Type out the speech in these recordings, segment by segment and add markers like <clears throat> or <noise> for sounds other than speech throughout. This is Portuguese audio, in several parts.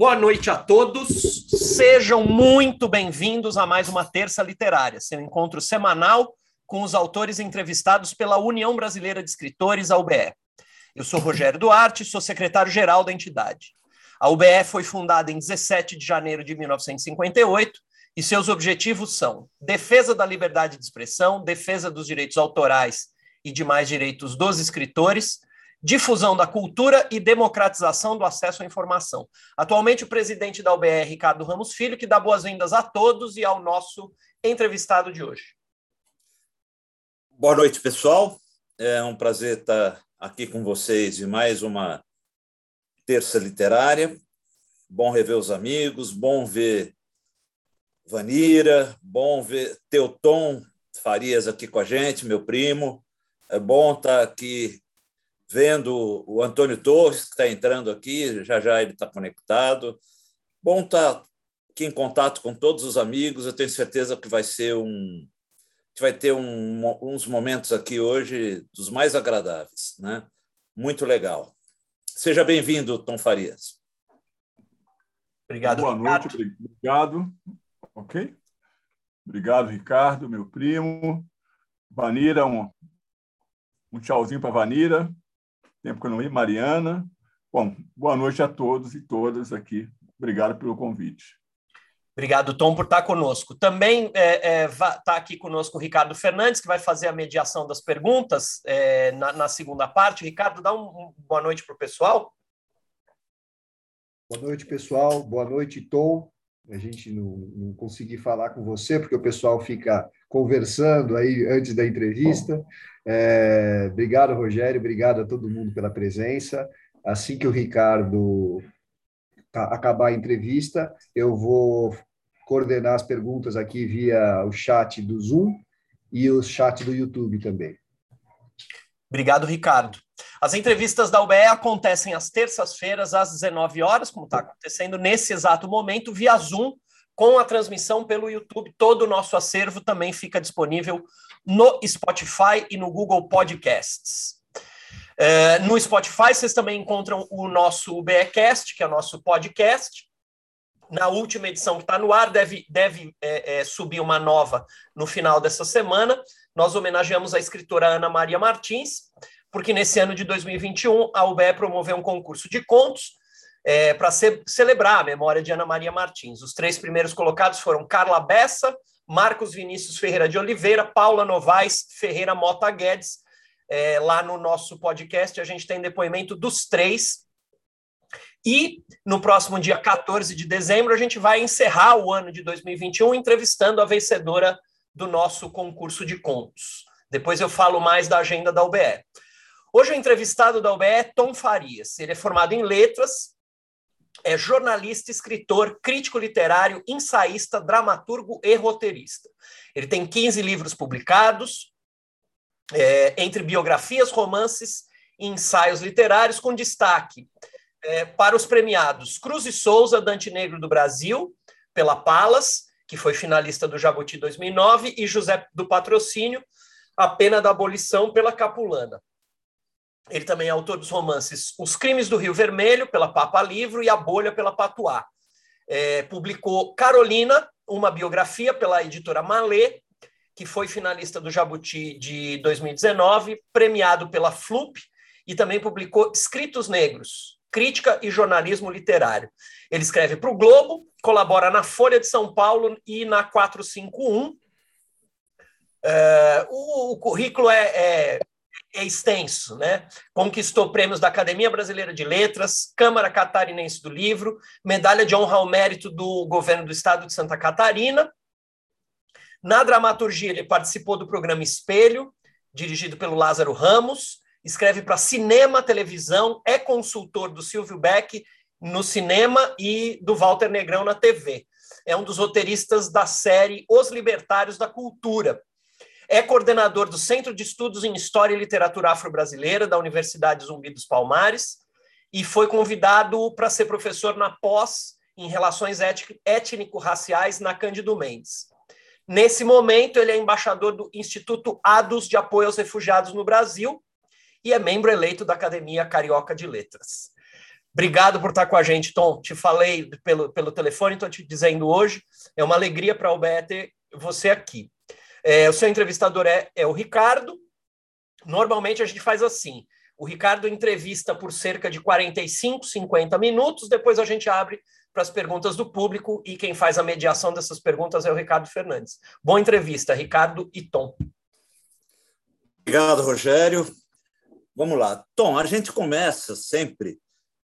Boa noite a todos. Sejam muito bem-vindos a mais uma Terça Literária, seu encontro semanal com os autores entrevistados pela União Brasileira de Escritores, a UBE. Eu sou Rogério Duarte, sou secretário-geral da entidade. A UBE foi fundada em 17 de janeiro de 1958 e seus objetivos são defesa da liberdade de expressão, defesa dos direitos autorais e demais direitos dos escritores, difusão da cultura e democratização do acesso à informação. Atualmente, o presidente da UBR, Ricardo Ramos Filho, que dá boas-vindas a todos e ao nosso entrevistado de hoje. Boa noite, pessoal. É um prazer estar aqui com vocês em mais uma terça literária. Bom rever os amigos, bom ver Vanira, bom ver Teuton Farias aqui com a gente, meu primo. É bom estar aqui vendo o Antônio Torres, que está entrando aqui, já já ele está conectado. Bom estar tá aqui em contato com todos os amigos, eu tenho certeza que vai ser um. que vai ter um, uns momentos aqui hoje dos mais agradáveis. Né? Muito legal. Seja bem-vindo, Tom Farias. Obrigado, Boa Ricardo. noite, obrigado. Ok? Obrigado, Ricardo, meu primo. Vanira, um, um tchauzinho para Vanira tempo que eu não vi, Mariana. Bom, boa noite a todos e todas aqui. Obrigado pelo convite. Obrigado, Tom, por estar conosco. Também está é, é, tá aqui conosco o Ricardo Fernandes, que vai fazer a mediação das perguntas é, na, na, segunda parte. Ricardo, dá um, um boa noite para o pessoal. Boa noite, pessoal. Boa noite, Tom. A gente não, não consegui falar com você, porque o pessoal fica conversando aí antes da entrevista. É, obrigado, Rogério, obrigado a todo mundo pela presença. Assim que o Ricardo acabar a entrevista, eu vou coordenar as perguntas aqui via o chat do Zoom e o chat do YouTube também. Obrigado, Ricardo. As entrevistas da UBE acontecem às terças-feiras, às 19 horas, como está acontecendo nesse exato momento, via Zoom, com a transmissão pelo YouTube. Todo o nosso acervo também fica disponível no Spotify e no Google Podcasts. É, no Spotify, vocês também encontram o nosso UBEcast, que é o nosso podcast. Na última edição que está no ar, deve, deve é, é, subir uma nova no final dessa semana. Nós homenageamos a escritora Ana Maria Martins, porque nesse ano de 2021 a UBE promoveu um concurso de contos é, para ce celebrar a memória de Ana Maria Martins. Os três primeiros colocados foram Carla Bessa, Marcos Vinícius Ferreira de Oliveira, Paula Novaes Ferreira Mota Guedes. É, lá no nosso podcast a gente tem depoimento dos três. E no próximo dia 14 de dezembro a gente vai encerrar o ano de 2021 entrevistando a vencedora do nosso concurso de contos. Depois eu falo mais da agenda da UBE. Hoje o entrevistado da UBE é Tom Farias. Ele é formado em letras, é jornalista, escritor, crítico literário, ensaísta, dramaturgo e roteirista. Ele tem 15 livros publicados, é, entre biografias, romances e ensaios literários, com destaque é, para os premiados Cruz e Souza, Dante Negro do Brasil, pela Palas, que foi finalista do Jabuti 2009, e José do Patrocínio, A Pena da Abolição, pela Capulana. Ele também é autor dos romances Os Crimes do Rio Vermelho, pela Papa Livro, e A Bolha, pela Patuá. É, publicou Carolina, uma biografia pela editora Malê, que foi finalista do Jabuti de 2019, premiado pela FLUP, e também publicou Escritos Negros, Crítica e Jornalismo Literário. Ele escreve para o Globo, colabora na Folha de São Paulo e na 451. É, o, o currículo é, é é extenso, né? Conquistou prêmios da Academia Brasileira de Letras, Câmara Catarinense do Livro, medalha de honra ao mérito do governo do estado de Santa Catarina. Na dramaturgia, ele participou do programa Espelho, dirigido pelo Lázaro Ramos, escreve para cinema, televisão, é consultor do Silvio Beck no cinema e do Walter Negrão na TV. É um dos roteiristas da série Os Libertários da Cultura, é coordenador do Centro de Estudos em História e Literatura Afro-Brasileira da Universidade Zumbi dos Palmares e foi convidado para ser professor na pós em Relações Étnico-Raciais na Cândido Mendes. Nesse momento, ele é embaixador do Instituto ADUS de Apoio aos Refugiados no Brasil e é membro eleito da Academia Carioca de Letras. Obrigado por estar com a gente, Tom. Te falei pelo, pelo telefone, estou te dizendo hoje. É uma alegria para a UBE ter você aqui. É, o seu entrevistador é, é o Ricardo. Normalmente a gente faz assim: o Ricardo entrevista por cerca de 45, 50 minutos, depois a gente abre para as perguntas do público e quem faz a mediação dessas perguntas é o Ricardo Fernandes. Boa entrevista, Ricardo e Tom. Obrigado, Rogério. Vamos lá. Tom, a gente começa sempre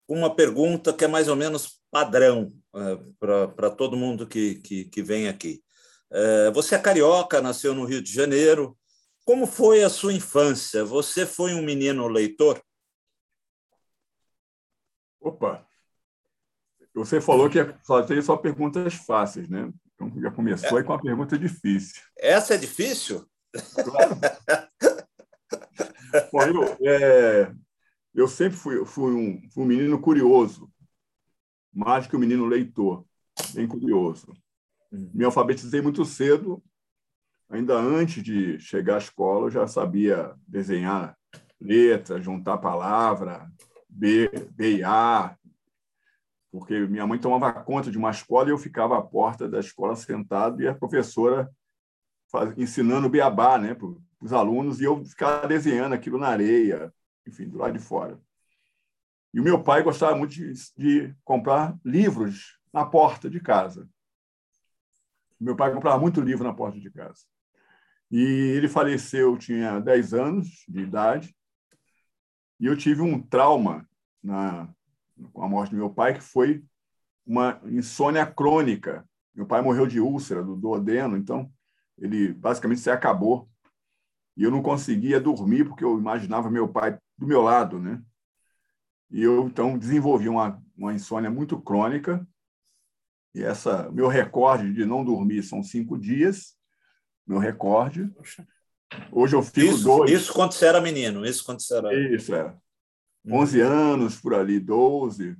com uma pergunta que é mais ou menos padrão uh, para todo mundo que, que, que vem aqui. Uh, você é carioca, nasceu no Rio de Janeiro. Como foi a sua infância? Você foi um menino leitor? Opa! Você falou que só tem só perguntas fáceis, né? Então já começou é. com uma pergunta difícil. Essa é difícil? Claro. <laughs> Bom, eu, é, eu sempre fui, fui, um, fui um menino curioso, mais que um menino leitor, bem curioso. Hum. Me alfabetizei muito cedo, ainda antes de chegar à escola, eu já sabia desenhar letras, juntar palavra, B, B e A, porque minha mãe tomava conta de uma escola e eu ficava à porta da escola sentado e a professora faz, ensinando beabá né, para os alunos e eu ficava desenhando aquilo na areia, enfim, do lado de fora. E o meu pai gostava muito de, de comprar livros na porta de casa. Meu pai comprava muito livro na porta de casa. E ele faleceu, tinha 10 anos de idade, e eu tive um trauma na, com a morte do meu pai, que foi uma insônia crônica. Meu pai morreu de úlcera, do duodeno, então ele basicamente se acabou. E eu não conseguia dormir porque eu imaginava meu pai do meu lado, né? E eu então desenvolvi uma, uma insônia muito crônica. E essa meu recorde de não dormir são cinco dias. Meu recorde. Hoje eu fico isso, dois. Isso quando você era menino. Isso quando você era. Isso é. 11 uhum. anos, por ali, 12.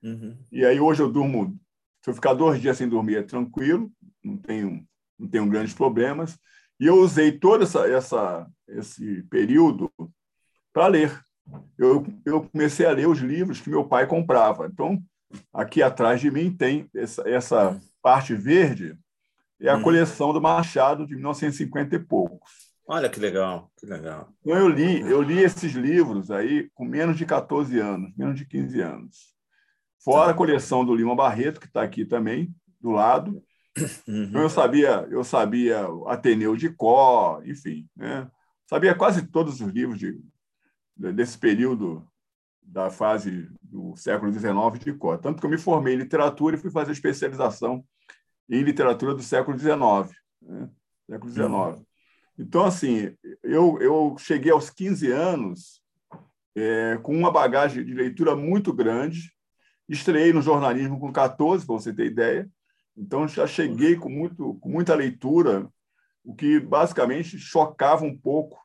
Uhum. E aí hoje eu durmo, se eu ficar dois dias sem dormir, é tranquilo, não tenho, não tenho grandes problemas. E eu usei todo essa, essa, esse período para ler. Eu, eu comecei a ler os livros que meu pai comprava. Então, aqui atrás de mim tem essa, essa parte verde, é a uhum. coleção do Machado de 1950 e poucos. Olha que legal, que legal. Então, eu li, eu li esses livros aí com menos de 14 anos, menos de 15 anos. Fora a coleção do Lima Barreto, que está aqui também, do lado. Uhum. Eu sabia, eu sabia Ateneu de Có, enfim, né? sabia quase todos os livros de, desse período da fase do século XIX de Có. Tanto que eu me formei em literatura e fui fazer especialização em literatura do século XIX. Né? Século XIX. Uhum. Então, assim, eu, eu cheguei aos 15 anos é, com uma bagagem de leitura muito grande. Estreiei no jornalismo com 14, para você ter ideia. Então, já cheguei com, muito, com muita leitura, o que basicamente chocava um pouco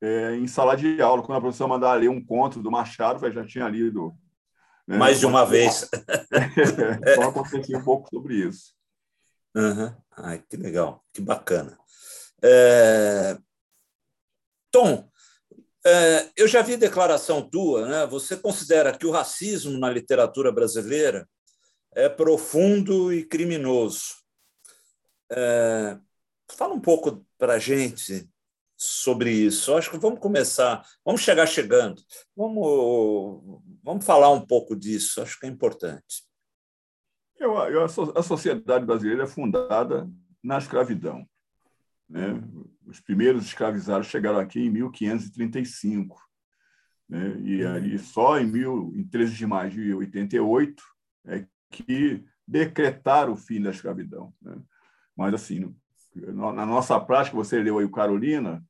é, em sala de aula. Quando a professora mandava ler um conto do Machado, eu já tinha lido. Né? Mais de uma vez. <laughs> então, acontecia um pouco sobre isso. Uhum. Ai, que legal, que bacana. É... Tom, é, eu já vi declaração tua, né? Você considera que o racismo na literatura brasileira é profundo e criminoso. É, fala um pouco para a gente sobre isso. Acho que vamos começar, vamos chegar chegando, vamos, vamos falar um pouco disso. Acho que é importante. Eu, eu, a sociedade brasileira é fundada na escravidão. Né? Os primeiros escravizados chegaram aqui em 1535. Né? E uhum. aí, só em, mil, em 13 de maio de 88 é que decretaram o fim da escravidão. Né? Mas, assim, na nossa prática, você leu aí o Carolina,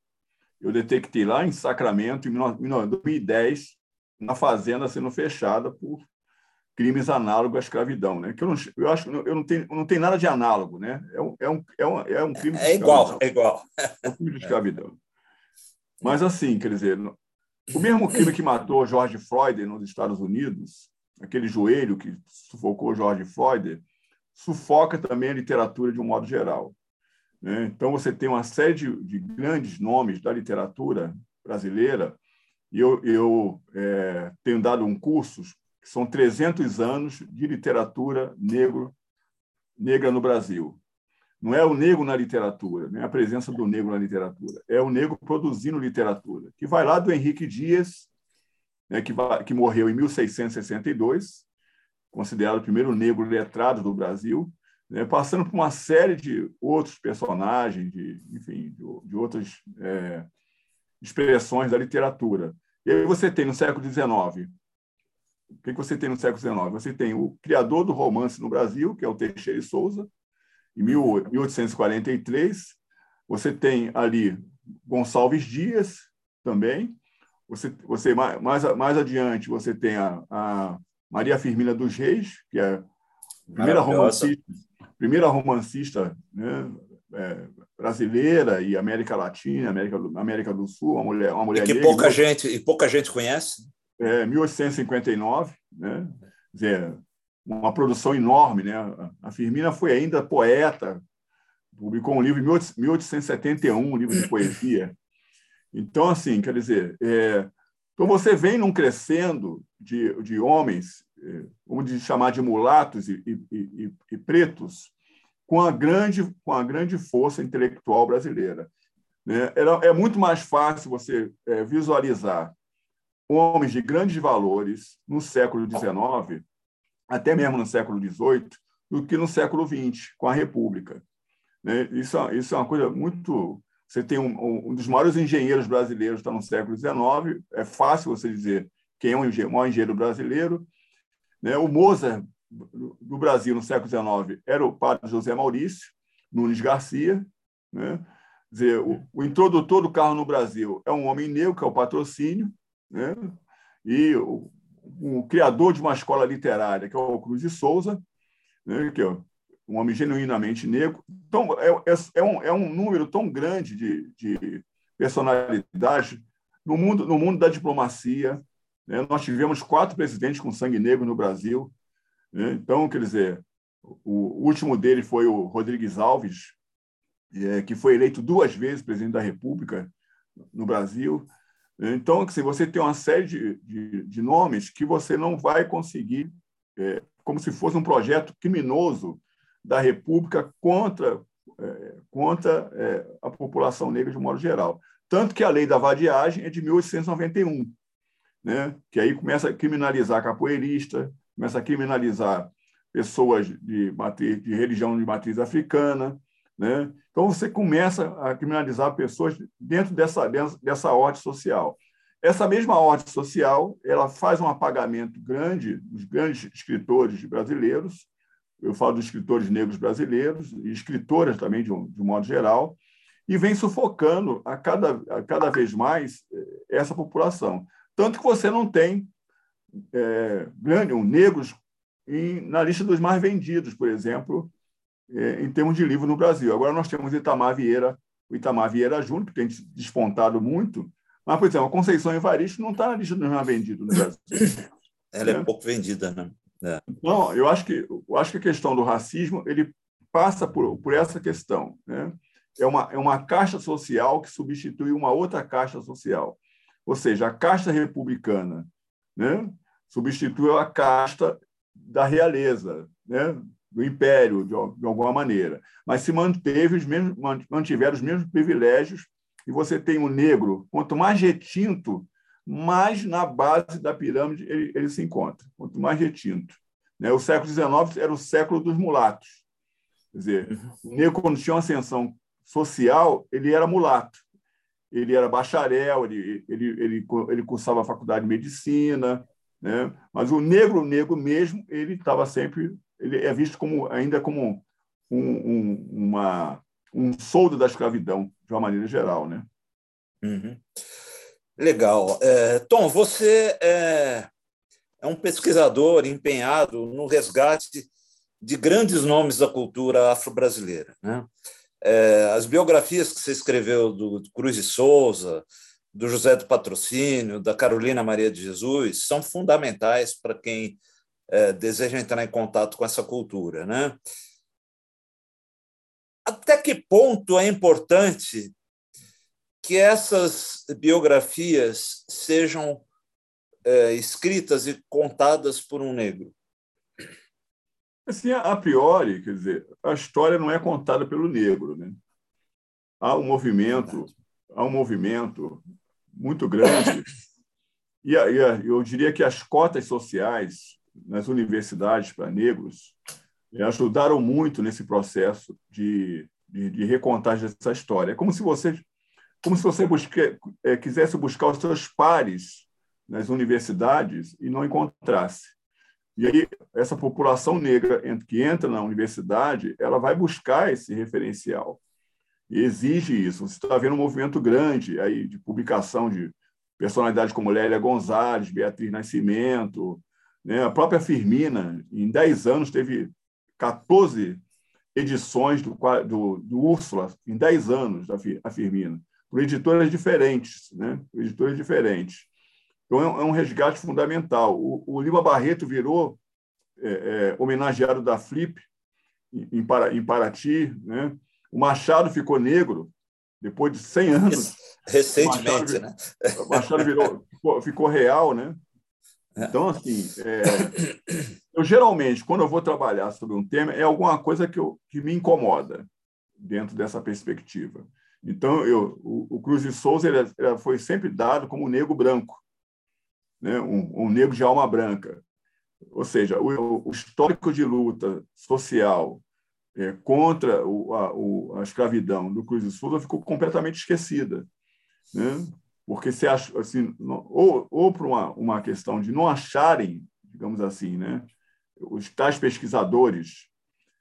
eu detectei lá em Sacramento, em 2010, na fazenda sendo fechada por crimes análogos à escravidão, né? Que eu, não, eu acho que eu não tenho, não tem nada de análogo, né? É um, é um, é um, é um crime de é igual, é igual. É um crime de escravidão. Mas assim, quer dizer, o mesmo crime que matou George Floyd nos Estados Unidos, aquele joelho que sufocou George Floyd, sufoca também a literatura de um modo geral. Né? Então você tem uma série de, de grandes nomes da literatura brasileira e eu, eu é, tenho dado um curso que são 300 anos de literatura negro, negra no Brasil. Não é o negro na literatura, nem a presença do negro na literatura, é o negro produzindo literatura, que vai lá do Henrique Dias, né, que, que morreu em 1662, considerado o primeiro negro letrado do Brasil, né, passando por uma série de outros personagens, de, enfim, de, de outras é, expressões da literatura. E aí você tem no século XIX, o que você tem no século XIX? Você tem o criador do romance no Brasil, que é o Teixeira e Souza, em 1843. Você tem ali Gonçalves Dias também. Você, você mais, mais adiante, você tem a, a Maria Firmina dos Reis, que é a primeira romancista, primeira romancista né, é, brasileira e América Latina, América do, América do Sul, uma mulher, uma mulher e que negra, pouca gente e pouca gente conhece. É, 1859, né? Quer dizer, uma produção enorme, né? A Firmina foi ainda poeta, publicou um livro em 1871, um livro de poesia. Então, assim, quer dizer, é, então você vem num crescendo de, de homens, é, vamos chamar de mulatos e, e, e, e pretos, com a grande, com a grande força intelectual brasileira. Né? É muito mais fácil você é, visualizar homens de grandes valores no século XIX, até mesmo no século XVIII, do que no século XX, com a República. Né? Isso, isso é uma coisa muito. Você tem um, um dos maiores engenheiros brasileiros está no século XIX, é fácil você dizer quem é o maior engenheiro brasileiro. Né? O Mozart do Brasil no século XIX era o padre José Maurício Nunes Garcia. Né? Dizer, o, o, introdutor do carro no Brasil é um homem negro, que é o patrocínio, né? e o, o, criador de uma escola literária, que é o Cruz de Souza, né? que é um homem genuinamente negro. Então, é, é, é, um, é um número tão grande de, de personalidades no mundo, no mundo da diplomacia. Né? Nós tivemos quatro presidentes com sangue negro no Brasil, né? Então, quer dizer, o último dele foi o Rodrigues Alves, é, que foi eleito duas vezes presidente da República no Brasil. Então, se você tem uma série de, de, de, nomes que você não vai conseguir, é, como se fosse um projeto criminoso da República contra, é, contra é, a população negra de modo geral. Tanto que a lei da vadiagem é de 1891, né? que aí começa a criminalizar capoeirista, começa a criminalizar pessoas de, matriz, de religião de matriz africana. Né? Então, você começa a criminalizar pessoas dentro dessa, dessa ordem social. Essa mesma ordem social ela faz um apagamento grande dos grandes escritores brasileiros, eu falo dos escritores negros brasileiros, e escritoras também, de um, de um modo geral, e vem sufocando a cada, a cada vez mais eh, essa população. Tanto que você não tem é, negros em, na lista dos mais vendidos, por exemplo, é, em termos de livro no Brasil. Agora nós temos Itamar Vieira, o Itamar Vieira Júnior, que tem despontado muito, mas, por exemplo, a Conceição Evaristo não está na lista dos mais vendidos no Brasil. Ela é, é pouco vendida, né? Não, eu acho que eu acho que a questão do racismo ele passa por, por essa questão, né? É uma é uma caixa social que substitui uma outra caixa social, ou seja, a caixa republicana, né? substituiu a casta da realeza, né? do império, de, de, alguma maneira. Mas se manteve os mesmos, mantiveram os mesmos privilégios, e você tem o negro, quanto mais retinto, mais na base da pirâmide ele, ele se encontra, quanto mais retinto. Né? O século XIX era o século dos mulatos. Quer dizer, o negro, quando tinha uma ascensão social, ele era mulato. Ele era bacharel, ele, ele, ele, ele cursava a faculdade de medicina, né? Mas o negro, negro mesmo, ele estava sempre, ele é visto como ainda como um, um, uma, um soldo da escravidão, de uma maneira geral, né? Uhum. Legal. É, Tom, você é, é um pesquisador empenhado no resgate de grandes nomes da cultura afro-brasileira. Né? É, as biografias que você escreveu do Cruz e Souza, do José do Patrocínio, da Carolina Maria de Jesus, são fundamentais para quem deseja entrar em contato com essa cultura. Né? Até que ponto é importante que essas biografias sejam é, escritas e contadas por um negro? Assim, a priori, quer dizer, a história não é contada pelo negro, né? Há um movimento, há um movimento muito grande <coughs> e eu diria que as cotas sociais nas universidades para negros ajudaram muito nesse processo de, de, de recontagem dessa história. É como se você, como se você busque, é, quisesse buscar os seus pares nas universidades e não encontrasse. E aí essa população negra que entra na universidade, ela vai buscar esse referencial e exige isso. Você está vendo um movimento grande aí de publicação de personalidades como Lélia Gonzalez, Beatriz Nascimento, né? a própria Firmina, em 10 anos teve 14 edições do, do, do Úrsula, em 10 anos, da a Firmina, por editoras diferentes, né? editoras diferentes. Então, é um é resgate fundamental. O, o Lima Barreto virou é, é, homenageado da Flip, em, em Paraty. Né? O Machado ficou negro, depois de 100 anos. <laughs> Recentemente, o Machado, né? O Machado virou, ficou, ficou real, né? É. Então, assim, é, eu geralmente, quando eu vou trabalhar sobre um tema, é alguma coisa que, eu, que me incomoda dentro dessa perspectiva. Então, eu, o, o Cruz de Souza ele, ele foi sempre dado como um negro branco, né? um, um negro de alma branca. Ou seja, o, o histórico de luta social é, contra o, a, o, a, escravidão do Cruz de Souza ficou completamente esquecida. Né? porque se acha, assim, ou, ou por uma, uma questão de não acharem, digamos assim, né, os tais pesquisadores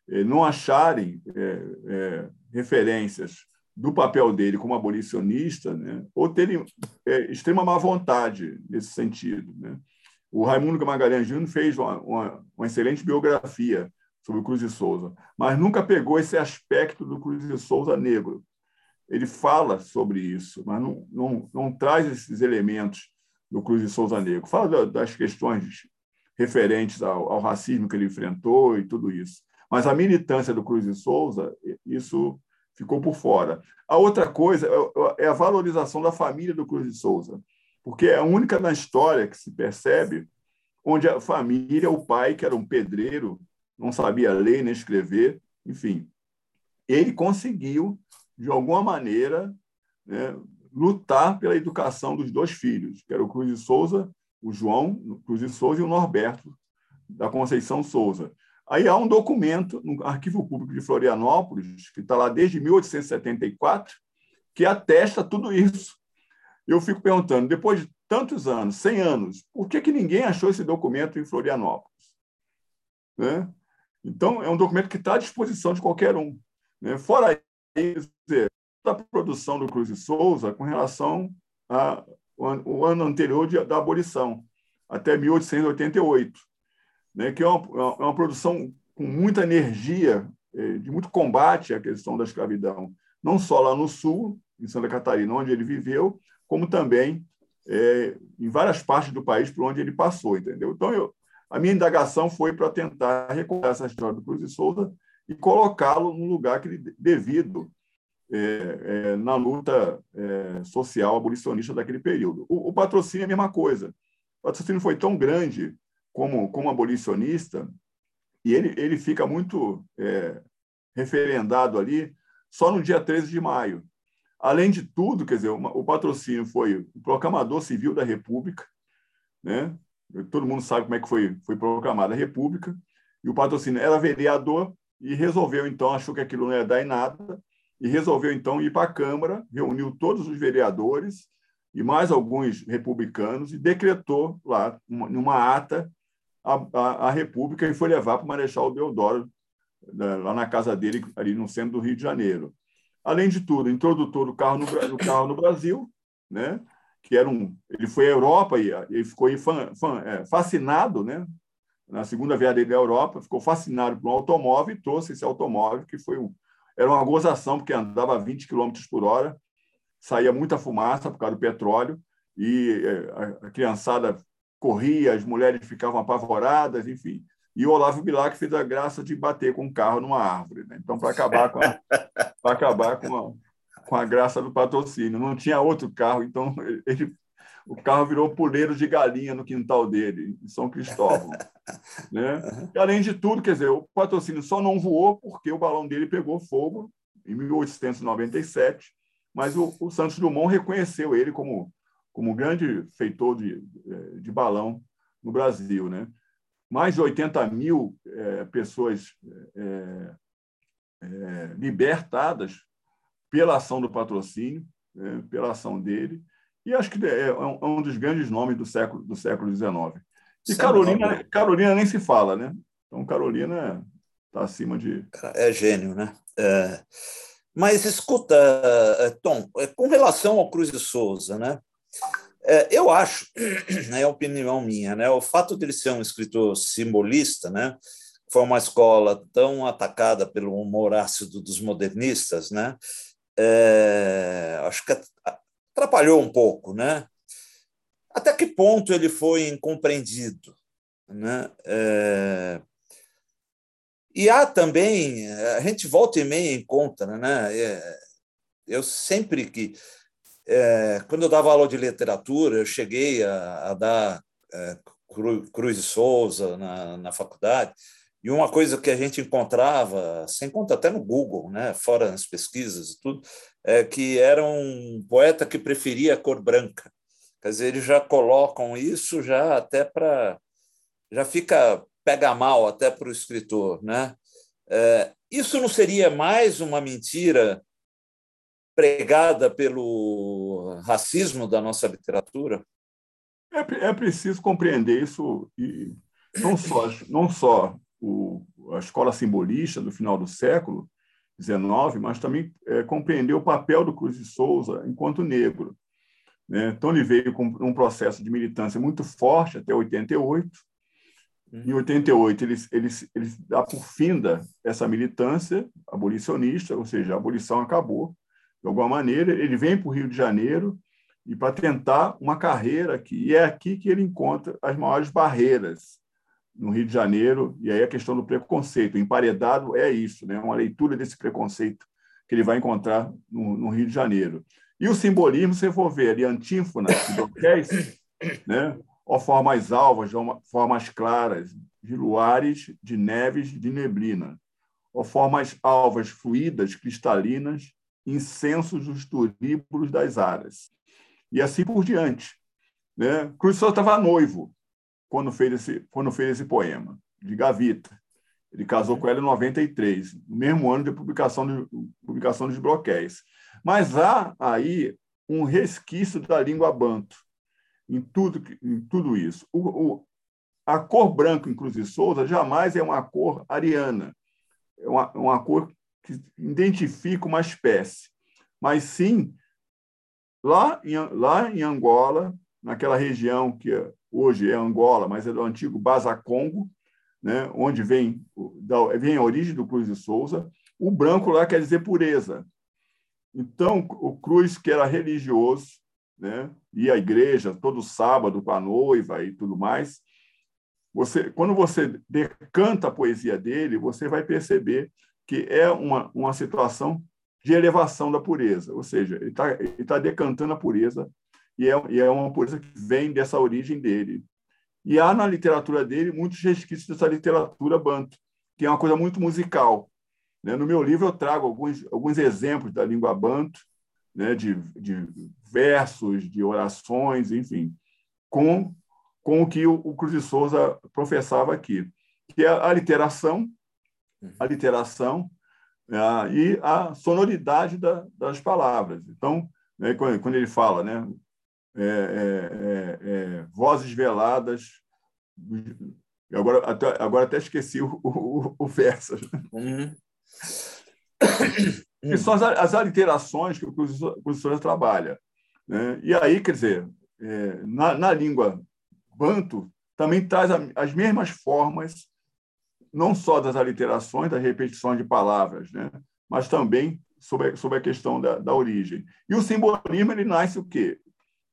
eh, não acharem é, é, referências do papel dele como abolicionista, né, ou terem é, extrema má vontade nesse sentido. Né. O Raimundo Magalhães Júnior fez uma, uma, uma excelente biografia sobre o Cruz de Souza, mas nunca pegou esse aspecto do Cruz de Souza negro, ele fala sobre isso, mas não, não, não traz esses elementos do Cruz de Souza Negro. Fala das questões referentes ao, ao, racismo que ele enfrentou e tudo isso. Mas a militância do Cruz de Souza, isso ficou por fora. A outra coisa é, é a valorização da família do Cruz de Souza, porque é a única na história que se percebe onde a família, o pai, que era um pedreiro, não sabia ler nem escrever, enfim, ele conseguiu de alguma maneira, né, lutar pela educação dos dois filhos, que era o Cruz de Souza, o João Cruz de Souza e o Norberto da Conceição Souza. Aí há um documento no Arquivo Público de Florianópolis, que está lá desde 1874, que atesta tudo isso. Eu fico perguntando, depois de tantos anos, 100 anos, por que, que ninguém achou esse documento em Florianópolis? Né? Então, é um documento que está à disposição de qualquer um. Né? Fora dizer, da produção do Cruz de Souza com relação ao ano anterior de, da abolição, até 1888, né, que é uma, é uma produção com muita energia, é, de muito combate à questão da escravidão, não só lá no Sul, em Santa Catarina, onde ele viveu, como também é, em várias partes do país por onde ele passou, entendeu? Então, eu, a minha indagação foi para tentar recuperar essa história do Cruz de Souza e colocá-lo no lugar que ele devido é, é, na luta é, social abolicionista daquele período. O, o, patrocínio é a mesma coisa. O patrocínio foi tão grande como, como abolicionista e ele, ele fica muito é, referendado ali só no dia 13 de maio. Além de tudo, quer dizer, uma, o patrocínio foi o proclamador civil da República, né? todo mundo sabe como é que foi, foi proclamada a República, e o patrocínio era vereador e resolveu, então, achou que aquilo não ia dar em nada, e resolveu, então, ir para a Câmara, reuniu todos os vereadores e mais alguns republicanos e decretou lá, numa ata, a, a, a República e foi levar para o Marechal Deodoro, né, lá na casa dele, ali no centro do Rio de Janeiro. Além de tudo, introdutor do carro no, do carro no Brasil, né? que era um, ele foi à Europa e, e ficou fan, é, fascinado, né? na segunda viagem da Europa, ficou fascinado por um automóvel e trouxe esse automóvel, que foi um, era uma gozação, porque andava a 20 km por hora, saía muita fumaça por causa do petróleo, e é, a criançada corria, as mulheres ficavam apavoradas, enfim. E o Olavo Bilac fez a graça de bater com um carro numa árvore. Né? Então, para acabar, com a, <laughs> acabar com, a, com a graça do patrocínio. Não tinha outro carro, então <laughs> ele o carro virou puleiro de galinha no quintal dele, em São Cristóvão. <laughs> né? E, além de tudo, quer dizer, o patrocínio só não voou porque o balão dele pegou fogo em 1897, mas o, o Santos Dumont reconheceu ele como, como grande feitor de, de balão no Brasil. Né? Mais de 80 mil é, pessoas é, é, libertadas pela ação do patrocínio, é, pela ação dele, e acho que é, é um, é um dos grandes nomes do século do século XIX. E Carolina, Carolina nem se fala, né? Então Carolina está acima de. É gênio, né? É... Mas escuta, é, Tom, é, com relação ao Cruz de Souza, né? Eu acho, <clears throat> é a opinião minha, né? O fato de ele ser um escritor simbolista, né? Foi uma escola tão atacada pelo humor ácido dos modernistas, né? É, acho que atrapalhou um pouco, né? Até que ponto ele foi incompreendido, né? É, e há também, a gente volta e meia em conta, né? É, eu sempre que, é, quando eu dava aula de literatura, eu cheguei a, a dar é, Cruz e Souza na, na faculdade, e uma coisa que a gente encontrava, sem conta até no Google, né, fora nas pesquisas e tudo, é que era um poeta que preferia a cor branca. Quer dizer, eles já colocam isso já até para já fica pega mal até para o escritor, né? É, isso não seria mais uma mentira pregada pelo racismo da nossa literatura? É, é preciso compreender isso e não só não só o, a escola simbolista do final do século XIX, mas também é, compreender o papel do Cruz de Souza enquanto negro. Né? Então, ele veio com um processo de militância muito forte até 88. Uhum. Em 88, ele, ele, ele dá por finda essa militância abolicionista, ou seja, a abolição acabou. De alguma maneira, ele vem para o Rio de Janeiro e para tentar uma carreira aqui. E é aqui que ele encontra as maiores barreiras no Rio de Janeiro, e aí a questão do preconceito. O emparedado é isso, né? uma leitura desse preconceito que ele vai encontrar no, no Rio de Janeiro. E o simbolismo, se for ver ali, antífona de broquéis, né? ou formas alvas, formas claras, de luares, de neves, de neblina, ou formas alvas fluídas, cristalinas, incensos dos turíbulos das aras. E assim por diante. Né? Cruz só estava noivo, quando fez esse, quando fez esse poema, de Gavita. Ele casou com ela em 93, no mesmo ano de publicação, de, publicação dos bloqueios. Mas há aí um resquício da língua banto em tudo, em tudo isso. O, o, a cor branca em Cruz e Souza jamais é uma cor ariana, é uma, uma cor que identifica uma espécie, mas sim lá em, lá em Angola, naquela região que hoje é Angola, mas é do antigo Baza-Congo, né, onde vem, vem a origem do Cruz de Souza. O branco lá quer dizer pureza. Então, o Cruz, que era religioso, né, ia à igreja todo sábado com a noiva e tudo mais, você, quando você decanta a poesia dele, você vai perceber que é uma, uma situação de elevação da pureza, ou seja, ele está ele tá decantando a pureza e é, e é uma coisa que vem dessa origem dele. E há na literatura dele muitos resquícios dessa literatura banto, que é uma coisa muito musical. Né? No meu livro eu trago alguns, alguns exemplos da língua banto, né? de, de versos, de orações, enfim, com, com o que o, o Cruz de Souza professava aqui, que é a literação, a literação é, e a sonoridade da, das palavras. Então, né, quando, ele fala, né, é, é, é, vozes veladas. Agora até, agora até esqueci o, o, o verso. Uhum. Que são as, as aliterações que o professor trabalha. Né? E aí, quer dizer, na, na língua banto, também traz as mesmas formas, não só das aliterações, das repetições de palavras, né? mas também sobre, sobre a questão da, da origem. E o simbolismo ele nasce o quê?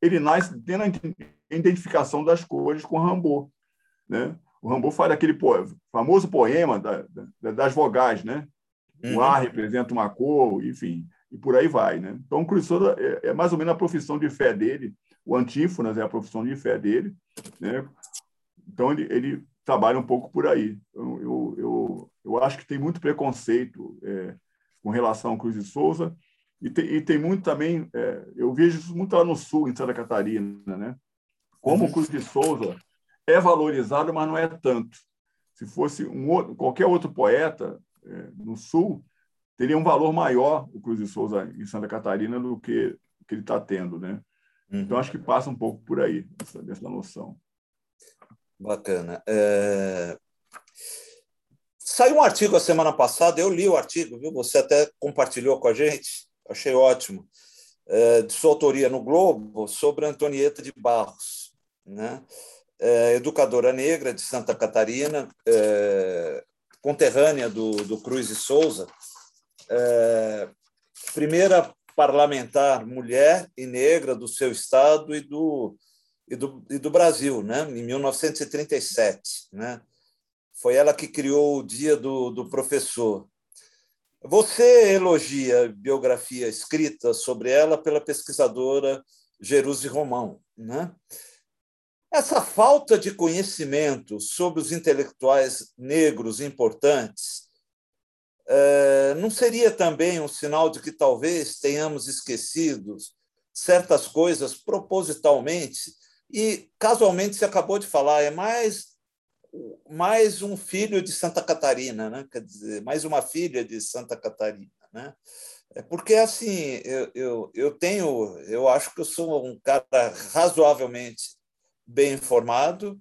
ele nasce tendo a identificação das cores com Rambaud. Né? O Rambaud faz aquele po famoso poema da, da, das vogais, né? Uhum. O A representa uma cor, enfim, e por aí vai. Né? Então, o Crusoe é, é mais ou menos a profissão de fé dele o antífonas é a profissão de fé dele, né? Então ele, ele trabalha um pouco por aí. Eu, eu, eu, eu acho que tem muito preconceito é, com relação ao Cruz de Souza e tem, e tem muito também, é, eu vejo isso muito lá no sul, em Santa Catarina, né? Como o Cruz de Souza é valorizado, mas não é tanto. Se fosse um outro, qualquer outro poeta é, no sul, teria um valor maior o Cruz de Souza em Santa Catarina do que, que ele está tendo, né? Uhum. Então acho que passa um pouco por aí essa, dessa noção. Bacana. É... Saiu um artigo a semana passada, eu li o artigo, viu? Você até compartilhou com a gente, achei ótimo, é, de sua autoria no Globo, sobre Antonieta de Barros, né? É, educadora negra de Santa Catarina, é, conterrânea do, do Cruz e Souza, é, primeira parlamentar mulher e negra do seu estado e do, e do, e do Brasil, né? em 1937. Né? Foi ela que criou o Dia do, do Professor. Você elogia biografia escrita sobre ela pela pesquisadora Jerusi Romão. Né? Essa falta de conhecimento sobre os intelectuais negros importantes é, não seria também um sinal de que talvez tenhamos esquecido certas coisas propositalmente? E, casualmente, você acabou de falar, é mais, mais um filho de Santa Catarina, né? quer dizer, mais uma filha de Santa Catarina. Né? É porque, assim, eu, eu, eu tenho, eu acho que eu sou um cara razoavelmente bem informado,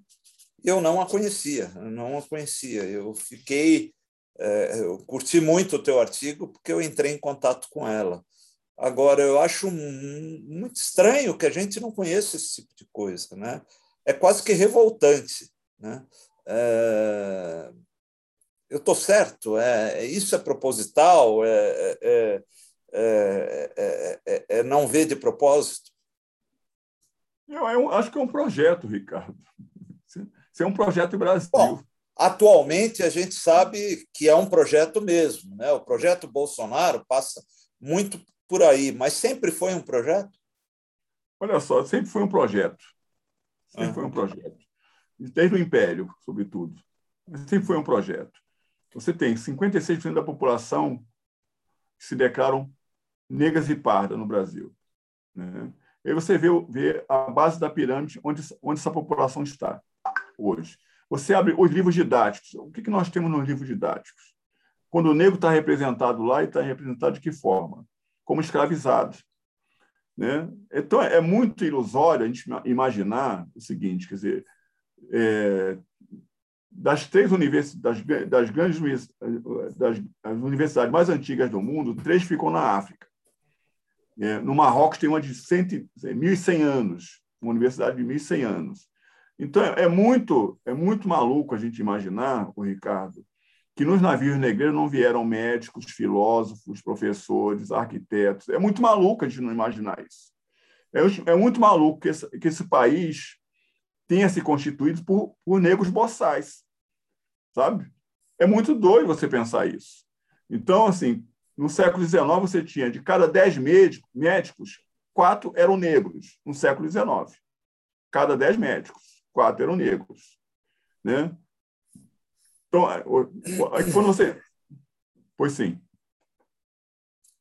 eu não a conhecia, não a conhecia. Eu fiquei é, eu curti muito o teu artigo porque eu entrei em contato com ela. Agora, eu acho muito estranho que a gente não conheça esse tipo de coisa. Né? É quase que revoltante. Né? É... Eu estou certo, é, é, isso é proposital, é, é, é, é, não ver de propósito? Eu, eu, acho que é um projeto, Ricardo. Isso é um projeto Brasil. Bom, Atualmente, a gente sabe que é um projeto mesmo. Né? O projeto Bolsonaro passa muito por aí, mas sempre foi um projeto? Olha só, sempre foi um projeto. Sempre ah. foi um projeto. Desde o Império, sobretudo. Sempre foi um projeto. Você tem 56% da população que se declaram negras e pardas no Brasil. Né? E aí você vê, vê a base da pirâmide onde, onde essa população está hoje. Você abre os livros didáticos. O que, que nós temos nos livros didáticos? Quando o negro está representado lá, e está representado de que forma? Como escravizado. Né? Então, é muito ilusório a gente imaginar o seguinte, quer dizer, é, das três universidades, das, grandes das, universidades mais antigas do mundo, três ficam na África. É, no Marrocos tem uma de 100, 1.100 anos, uma universidade de 1.100 anos. Então, é, é muito, é muito maluco a gente imaginar, o Ricardo, que nos navios negreiros não vieram médicos, filósofos, professores, arquitetos. É muito maluco a gente não imaginar isso. É, é muito maluco que esse, que esse país tenha se constituído por, por negros boçais, sabe? É muito doido você pensar isso. Então, assim, no século XIX, você tinha de cada dez médicos, quatro eram negros, no século XIX. Cada dez médicos quatro eram negros. Né? Então, quando você. Pois sim.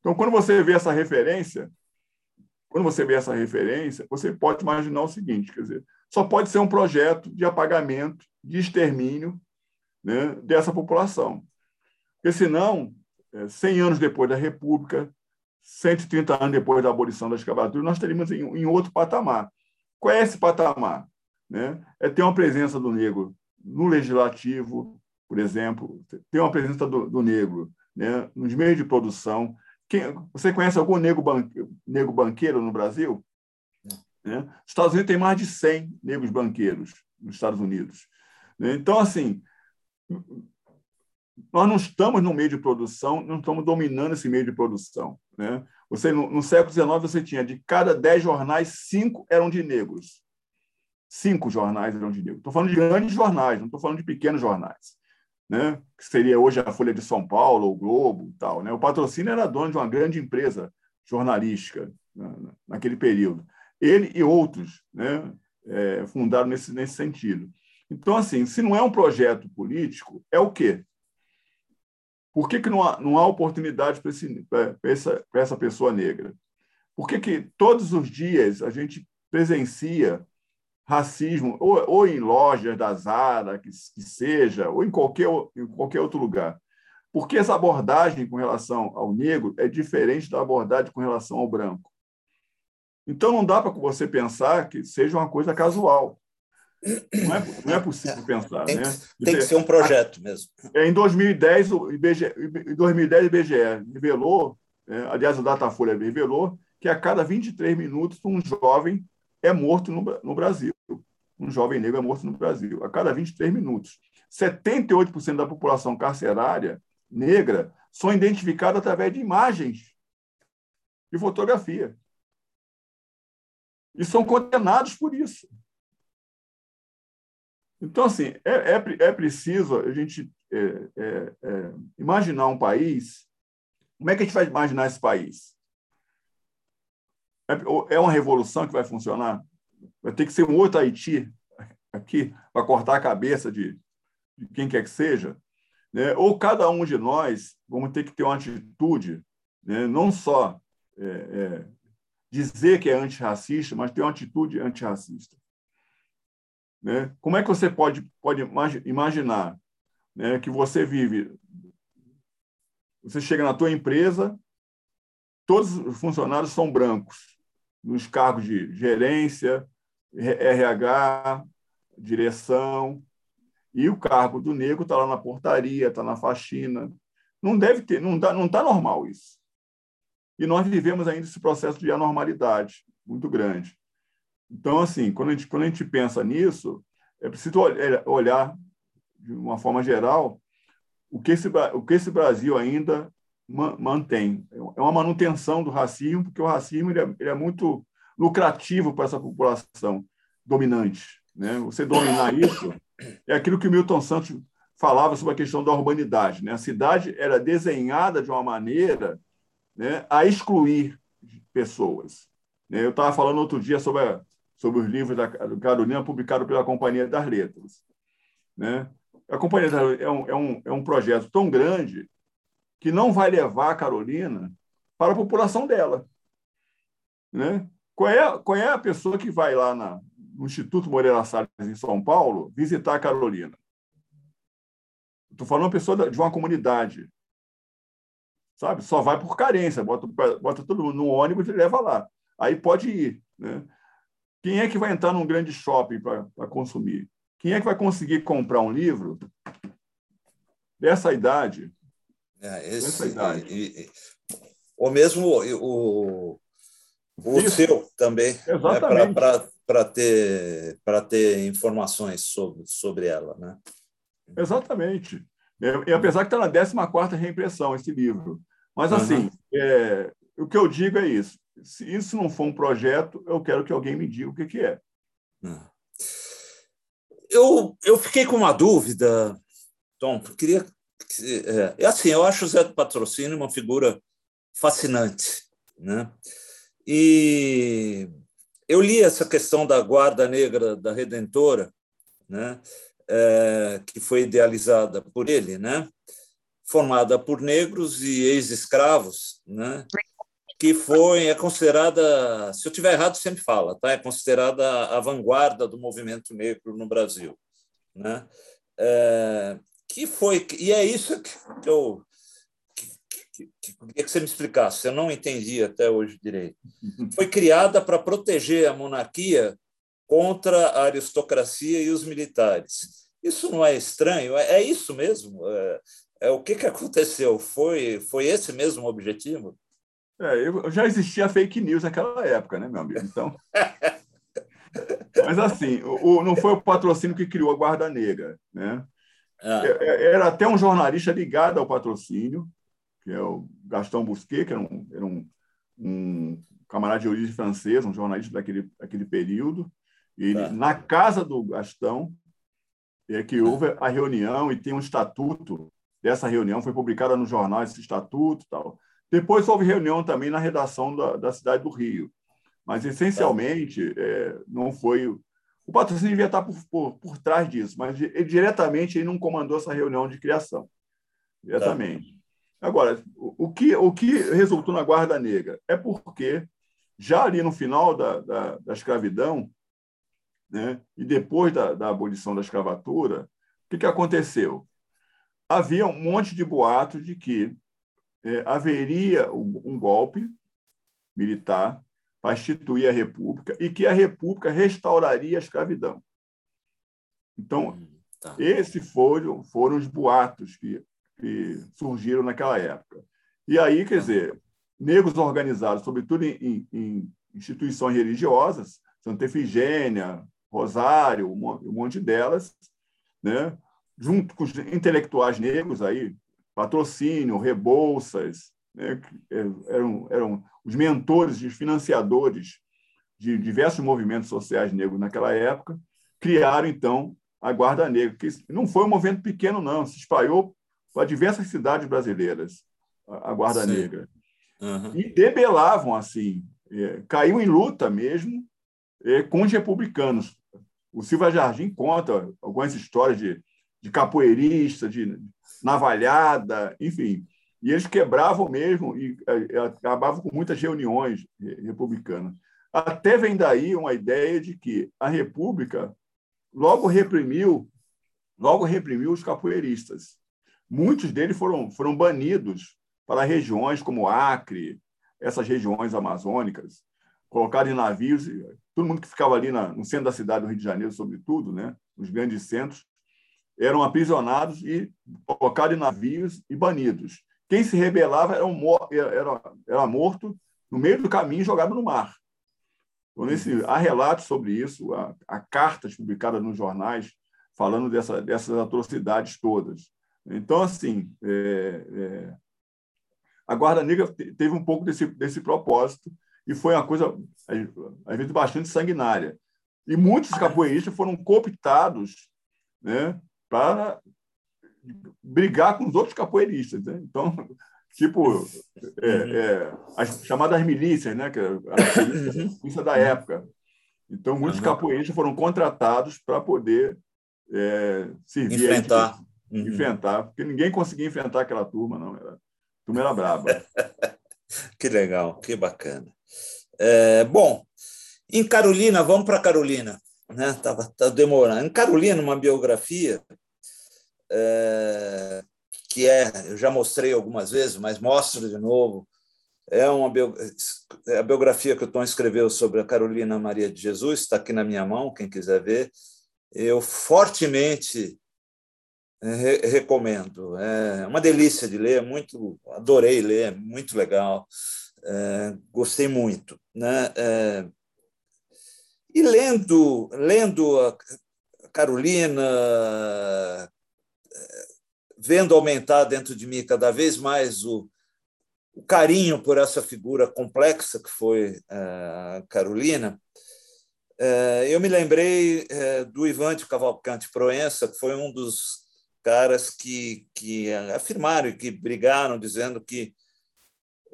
Então, quando você vê essa referência, quando você vê essa referência, você pode imaginar o seguinte: quer dizer, só pode ser um projeto de apagamento, de extermínio né, dessa população. Porque, senão, 100 é, anos depois da República, 130 anos depois da abolição da escravatura, nós teríamos em, em outro patamar. Qual é esse patamar? né, é ter uma presença do negro no legislativo, por exemplo, ter uma presença do, do negro né, nos meios de produção. Quem, você conhece algum negro, banque, negro banqueiro no Brasil? Né? Os Estados Unidos tem mais de 100 negros banqueiros nos Estados Unidos. Né? Então, assim, nós não estamos no meio de produção, não estamos dominando esse meio de produção. Né? Você, no, no século XIX, você tinha de cada 10 jornais, cinco eram de negros cinco jornais eram de negro. Estou falando de grandes jornais, não estou falando de pequenos jornais. Né? Que seria hoje a Folha de São Paulo, o Globo e tal. Né? O patrocínio era dono de uma grande empresa jornalística né? naquele período. ele e outros né, é, fundaram nesse, nesse sentido. Então, assim, se não é um projeto político, é o quê? Por que, que não, há, não há oportunidade para essa, essa pessoa negra? Por que, que todos os dias a gente presencia racismo, ou, ou em lojas da Zara, que, que seja, ou em qualquer, em qualquer outro lugar? Porque essa abordagem com relação ao negro é diferente da abordagem com relação ao branco. Então, não dá para você pensar que seja uma coisa casual. Não é, não é possível pensar. Tem, né? tem que ser um projeto mesmo. É, em 2010, o IBGE, em 2010, o IBGE revelou, é, aliás, o Datafolha revelou, que a cada 23 minutos um jovem é morto no, no Brasil. Um jovem negro é morto no Brasil, a cada 23 minutos. 78% da população carcerária negra são identificadas através de imagens de fotografia. E são condenados por isso. Então, assim, é, é, é preciso a gente é, é, é, imaginar um país. Como é que a gente vai imaginar esse país? É, é uma revolução que vai funcionar? Vai ter que ser um outro Haiti aqui para cortar a cabeça de, de, quem quer que seja? Né? Ou cada um de nós vamos ter que ter uma atitude, né? não só é, dizer que é antirracista, mas ter uma atitude antirracista. Né? Como é que você pode, pode imaginar né, que você vive, você chega na tua empresa, todos os funcionários são brancos, nos cargos de gerência, RH, direção, e o cargo do negro está lá na portaria, está na faxina. Não deve ter, não está não tá normal isso. E nós vivemos ainda esse processo de anormalidade muito grande. Então, assim, quando a gente, quando a gente pensa nisso, é preciso olhar, de uma forma geral, o que esse, o que esse Brasil ainda mantém. É uma manutenção do racismo, porque o racismo ele é, ele é muito lucrativo para essa população dominante. Né? Você dominar isso é aquilo que o Milton Santos falava sobre a questão da urbanidade. Né? A cidade era desenhada de uma maneira né, a excluir pessoas. Né? Eu estava falando outro dia sobre a, sobre os livros da Carolina publicados pela Companhia das Letras. Né? A Companhia das Letras é um, é, um, é um projeto tão grande que não vai levar a Carolina para a população dela. Né? Qual, é, qual é a pessoa que vai lá na, no Instituto Moreira Salles, em São Paulo, visitar a Carolina? Estou falando uma pessoa de uma comunidade. Sabe? Só vai por carência, bota, bota todo mundo no ônibus e leva lá. Aí pode ir. Né? Quem é que vai entrar num grande shopping para consumir? Quem é que vai conseguir comprar um livro dessa idade? É, esse. E, e, ou mesmo o, o Isso. seu também, né, para ter, ter informações sobre, sobre ela. Né? Exatamente. E, apesar que está na 14 reimpressão esse livro. Mas, assim, uhum. é, o que eu digo é isso se isso não for um projeto, eu quero que alguém me diga o que, que é. Ah. Eu, eu fiquei com uma dúvida, Tom, queria. É, é, assim, eu acho o Zé do Patrocínio uma figura fascinante. Né? E eu li essa questão da Guarda Negra da Redentora, né? É, que foi idealizada por ele, né? formada por negros e ex-escravos, né? que foi é considerada, se eu tiver errado, sempre fala, tá? É considerada a vanguarda do movimento negro no Brasil, né? É, que foi e é isso que eu que, que, que, queria que você me explicasse. Eu não entendi até hoje direito. <laughs> Foi criada para proteger a monarquia contra a aristocracia e os militares. Isso não é estranho? É, é isso mesmo? É, é, o que, que aconteceu? Foi, foi esse mesmo objetivo? É, eu, já existia fake news naquela época, né, meu amigo? Então. <laughs> Mas assim, o, não foi o patrocínio que criou a Guarda Negra, né? Ah. É, é, era até um jornalista ligado ao patrocínio, que é o Gaston Busquet, que era um, era um, um camarada de origem francesa, um jornalista daquele, daquele período. Ele, tá. Na casa do Gastão, é que houve a reunião e tem um estatuto dessa reunião, foi publicada no jornal esse estatuto tal. Depois houve reunião também na redação da, da cidade do Rio. Mas, essencialmente, é, não foi. O patrocínio devia estar por, por, por trás disso, mas ele, diretamente ele não comandou essa reunião de criação. Diretamente. Tá. Agora, o, o, que, o que resultou na Guarda Negra? É porque, já ali no final da, da, da escravidão, né, e depois da, da abolição da escravatura, o que, que aconteceu? Havia um monte de boatos de que é, haveria um, um golpe militar para instituir a República e que a República restauraria a escravidão. Então, hum, tá. esses foram, foram os boatos que, que surgiram naquela época. E aí, quer dizer, negros organizados, sobretudo em, em instituições religiosas, Santa Efigênia, Rosário, um monte delas, né? junto com os intelectuais negros, aí, Patrocínio, Rebouças? Eram, eram os mentores e financiadores de diversos movimentos sociais negros naquela época, criaram, então, a Guarda Negra, que não foi um movimento pequeno, não, se espalhou para diversas cidades brasileiras, a Guarda Sim. Negra. Uhum. E debelavam, assim, é, caiu em luta mesmo é, com os republicanos. O Silva Jardim conta algumas histórias de, de capoeirista, de navalhada, enfim. E eles quebravam mesmo e é, é, acabavam com muitas reuniões republicanas. Até vem daí uma ideia de que a República logo reprimiu, logo reprimiu os capoeiristas. Muitos deles foram, foram banidos para regiões como Acre, essas regiões amazônicas, colocados em navios. Todo mundo que ficava ali na, no centro da cidade do Rio de Janeiro, sobretudo, né, nos grandes centros, eram aprisionados e colocados em navios e banidos. Quem se rebelava era, um, era, era morto no meio do caminho jogado no mar. Então, nesse, há relatos sobre isso, há, há cartas publicadas nos jornais falando dessa, dessas atrocidades todas. Então, assim, é, é, a Guarda Negra teve um pouco desse, desse propósito e foi uma coisa, às vezes, bastante sanguinária. E muitos capoeiristas foram cooptados né, para brigar com os outros capoeiristas. Né? Então, <laughs> tipo, é, é, as chamadas milícias, né? que a polícia da época. Então, muitos uhum. capoeiristas foram contratados para poder é, servir. Enfrentar. Uhum. Enfrentar, porque ninguém conseguia enfrentar aquela turma, não. Era, a turma era braba. <laughs> que legal, que bacana. É, bom, em Carolina, vamos para Carolina. Né? Tava, tá demorando. Em Carolina, uma biografia é, que é, eu já mostrei algumas vezes, mas mostro de novo. É uma bio, é a biografia que o Tom escreveu sobre a Carolina Maria de Jesus, está aqui na minha mão, quem quiser ver. Eu fortemente re recomendo. É uma delícia de ler, muito adorei ler, muito legal, é, gostei muito, né? É, e lendo, lendo a Carolina, vendo aumentar dentro de mim cada vez mais o, o carinho por essa figura complexa que foi é, a Carolina, é, eu me lembrei é, do Ivan de Cavalcante Proença, que foi um dos caras que, que afirmaram e que brigaram, dizendo que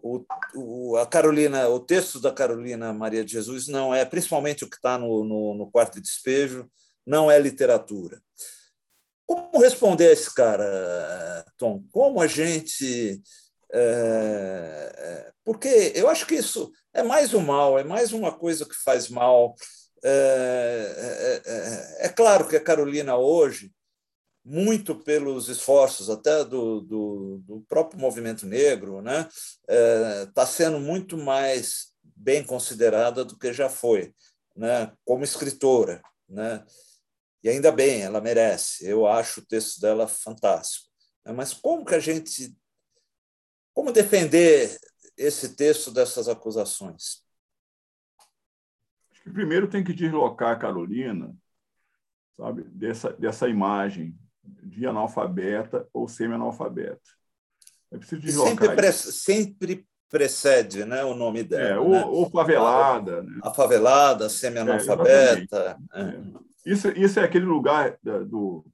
o, o, a Carolina, o texto da Carolina Maria de Jesus não é, principalmente o que está no, no, no quarto de despejo, não é literatura. Como responder a esse cara, Tom? Como a gente. É, porque eu acho que isso é mais um mal, é mais uma coisa que faz mal. É, é, é, é claro que a Carolina hoje, muito pelos esforços até do, do, do próprio movimento negro, está né, é, sendo muito mais bem considerada do que já foi, né, como escritora. Né? E ainda bem, ela merece. Eu acho o texto dela fantástico. Né? Mas como que a gente. Como defender esse texto dessas acusações? Acho que primeiro tem que deslocar a Carolina, sabe, dessa, dessa imagem de analfabeta ou semi-analfabeta. É preciso deslocar. Sempre, pre sempre precede né, o nome dela. É, ou, né? ou favelada. Né? A favelada, semi-analfabeta. É, é. Isso, isso é aquele lugar do,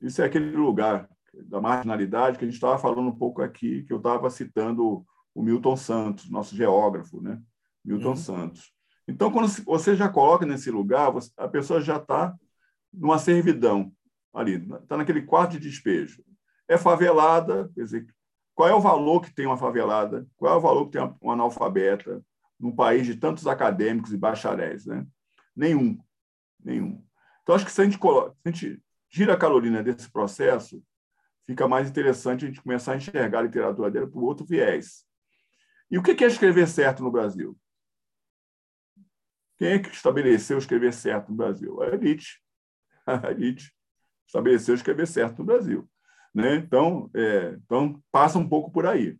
isso é aquele lugar da marginalidade que a gente estava falando um pouco aqui, que eu estava citando o Milton Santos, nosso geógrafo, né? Milton uhum. Santos. Então, quando você já coloca nesse lugar, a pessoa já está numa servidão ali, está naquele quarto de despejo. É favelada, quer dizer, qual é o valor que tem uma favelada? Qual é o valor que tem uma analfabeta num país de tantos acadêmicos e bacharéis? Né? Nenhum. Nenhum. Então, acho que se a gente, coloca, se a gente gira a Carolina desse processo, fica mais interessante a gente começar a enxergar a literatura dela por outro viés. E o que é escrever certo no Brasil? Quem é que estabeleceu escrever certo no Brasil? A elite. <laughs> A elite estabeleceu escrever certo no Brasil. Né? Então, é, então, passa um pouco por aí.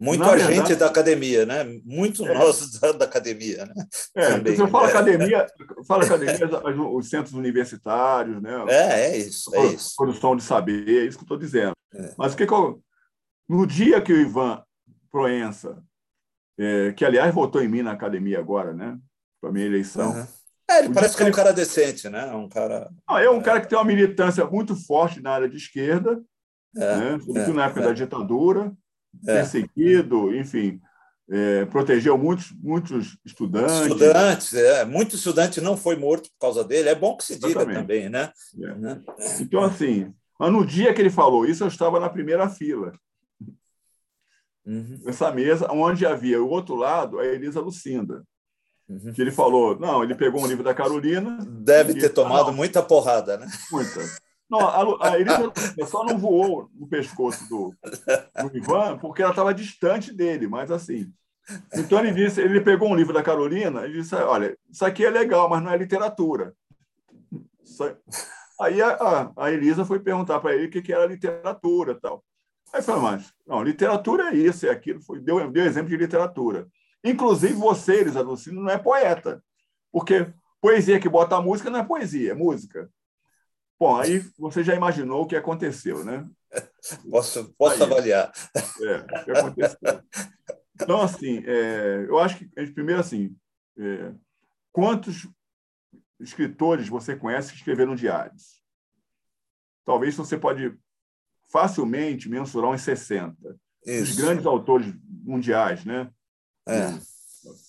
Muito a verdade, gente da academia, né? Muito é, nós da, <laughs> da, academia, né? É, Também, eu falo é. academia, fala academia, <laughs> os centros universitários, né? É, é isso, é isso. Produção de saber, é isso que eu estou dizendo. É. Mas o que, que eu, no dia que o Ivan Proença, é, que aliás votou em mim na academia agora, né? Para minha eleição. Uhum. É, ele parece que é um cara decente, né? Um cara. Não, é um cara que tem uma militância muito forte na área de esquerda, é, né? sobretudo na época da ditadura é. perseguido, enfim, é, protegeu muitos, muitos estudantes. Estudantes, é. Muito estudante não foi morto por causa dele. É bom que se diga Exatamente. também, né? É. né? Então, assim, mas no dia que ele falou isso, eu estava na primeira fila. Uhum. Essa mesa, onde havia o outro lado, a Elisa Lucinda. Uhum. Que ele falou, não, ele pegou um livro da Carolina. Deve ter tomado muita porrada, né? Muita. Não, a, a Elisa só não voou no pescoço do, do Ivan porque ela estava distante dele, mas assim. Então ele disse, ele pegou um livro da Carolina e disse, olha, isso aqui é legal, mas não é literatura. Aí a, a, Elisa foi perguntar para ele o que, que era literatura tal. Aí falou, mas não, literatura é isso, é aquilo. Foi, deu, deu exemplo de literatura. Inclusive você, Elisa Lucino, não é poeta, porque poesia que bota a música não é poesia, é música. Bom, aí você já imaginou o que aconteceu, né? <laughs> Posso, posso aí, avaliar. É, o que aconteceu. Então, assim, é, eu acho que, primeiro, assim, é, quantos escritores você conhece que escreveram diários? Talvez você pode facilmente mensurar uns 60. Isso. Os grandes autores mundiais, né? É.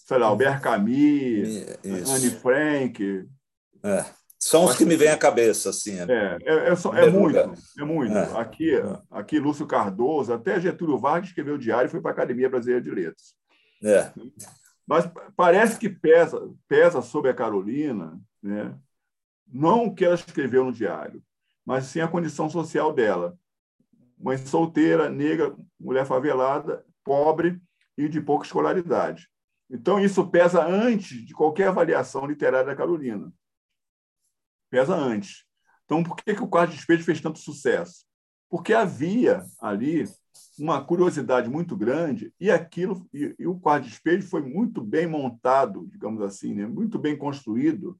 Sei lá, Albert Camus, Isso. Anne Frank. É. São os que me vêm à cabeça, assim. É, é, é, só, é muito, é muito. É. Aqui, aqui, Lúcio Cardoso, até Getúlio Vargas escreveu o diário e foi para a Academia Brasileira de Letras. É. Mas parece que pesa, pesa sobre a Carolina, né? não o que ela escreveu no diário, mas sim a condição social dela. Mãe solteira, negra, mulher favelada, pobre e de pouca escolaridade. Então, isso pesa antes de qualquer avaliação literária da Carolina pesa antes. Então, por que, que o quarto de despejo fez tanto sucesso? Porque havia ali uma curiosidade muito grande e aquilo e, e o quarto de despejo foi muito bem montado, digamos assim, né? muito bem construído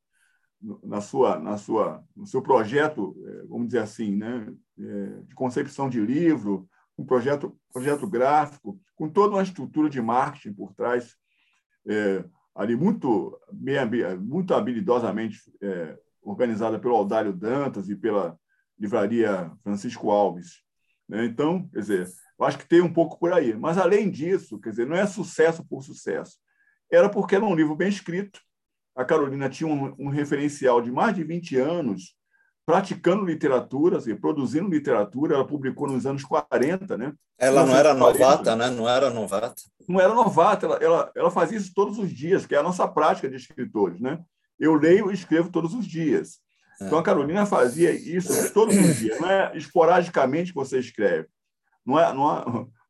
na sua na sua no seu projeto, é, vamos dizer assim, né, é, de concepção de livro, um projeto projeto gráfico, com toda uma estrutura de marketing por trás, é, ali muito muito habilidosamente é, organizada pelo Aldário Dantas e pela livraria Francisco Alves. Né? Então, quer dizer, eu acho que tem um pouco por aí. Mas, além disso, quer dizer, não é sucesso por sucesso. Era porque era um livro bem escrito. A Carolina tinha um, um referencial de mais de 20 anos praticando literatura, assim, produzindo literatura. Ela publicou nos anos 40, né? Ela não era 40, novata, né? Não era novata. Não era novata. Ela, ela, ela fazia isso todos os dias, que é a nossa prática de escritores, né? Eu leio e escrevo todos os dias. É. Então, a Carolina fazia isso todos os dias. Não é esporadicamente que você escreve. Não é, não é,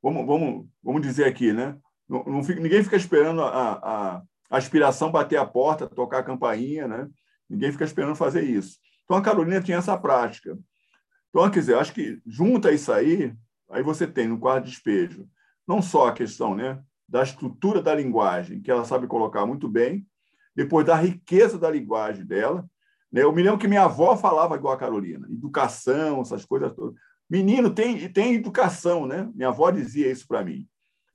vamos, vamos, vamos dizer aqui, né? Não, não fica, ninguém fica esperando a, a, a aspiração bater a porta, tocar a campainha, né? Ninguém fica esperando fazer isso. Então, a Carolina tinha essa prática. Então, quer dizer, acho que junta isso aí, aí você tem no quadro de despejo, não só a questão né, da estrutura da linguagem, que ela sabe colocar muito bem, depois da riqueza da linguagem dela. Né? Eu me lembro que minha avó falava igual a Carolina, educação, essas coisas todas. Menino, tem, tem educação, né? Minha avó dizia isso para mim.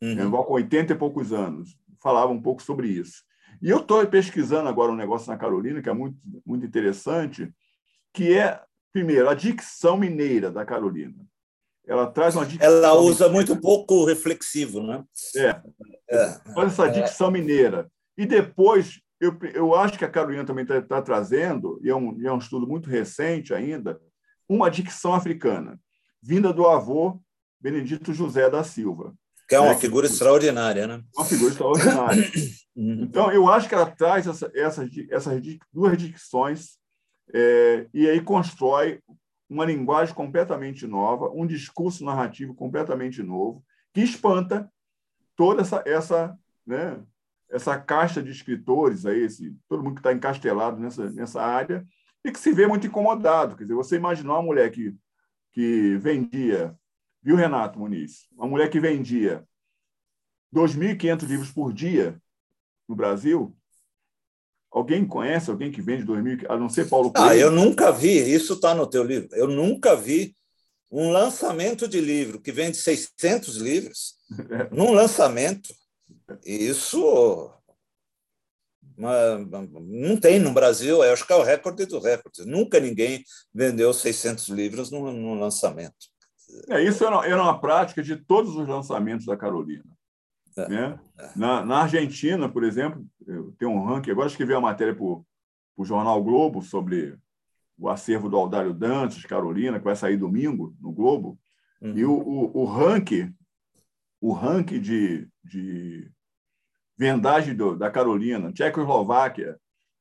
Uhum. Minha avó, com 80 e poucos anos, falava um pouco sobre isso. E eu estou pesquisando agora um negócio na Carolina, que é muito, muito interessante, que é, primeiro, a dicção mineira da Carolina. Ela traz uma dicção. Ela usa mineira. muito pouco reflexivo, né? É. é. Faz essa dicção mineira. E depois eu, eu acho que a Carolina também está tá trazendo, e é, um, e é um estudo muito recente ainda, uma dicção africana, vinda do avô Benedito José da Silva. Que é uma né? figura extraordinária, né? Uma figura extraordinária. Uhum. então, eu acho que ela traz essa, essas, essas duas dicções é, e aí constrói uma linguagem completamente nova, um discurso narrativo completamente novo, que espanta toda essa, essa, né, essa caixa de escritores, aí, esse, todo mundo que está encastelado nessa, nessa área, e que se vê muito incomodado. Quer dizer, você imaginar uma mulher que, que vendia, viu, Renato Muniz? Uma mulher que vendia 2.500 livros por dia no Brasil. Alguém conhece alguém que vende 2.000, a não ser Paulo Coelho? Ah, eu nunca vi, isso está no teu livro, eu nunca vi um lançamento de livro que vende 600 livros, <laughs> é. num lançamento. Isso não tem no Brasil, eu acho que é o recorde do recorde. Nunca ninguém vendeu 600 livros no lançamento. É, isso era, era uma prática de todos os lançamentos da Carolina. É, né? É. Na, na, Argentina, por exemplo, tem um ranking, agora escrevi uma matéria para o Jornal Globo sobre o acervo do Aldário Dantas, Carolina, que vai sair domingo no Globo. Uhum. E o, o, o ranking, o ranking de, de vendagem do, da Carolina, Tchecoslováquia,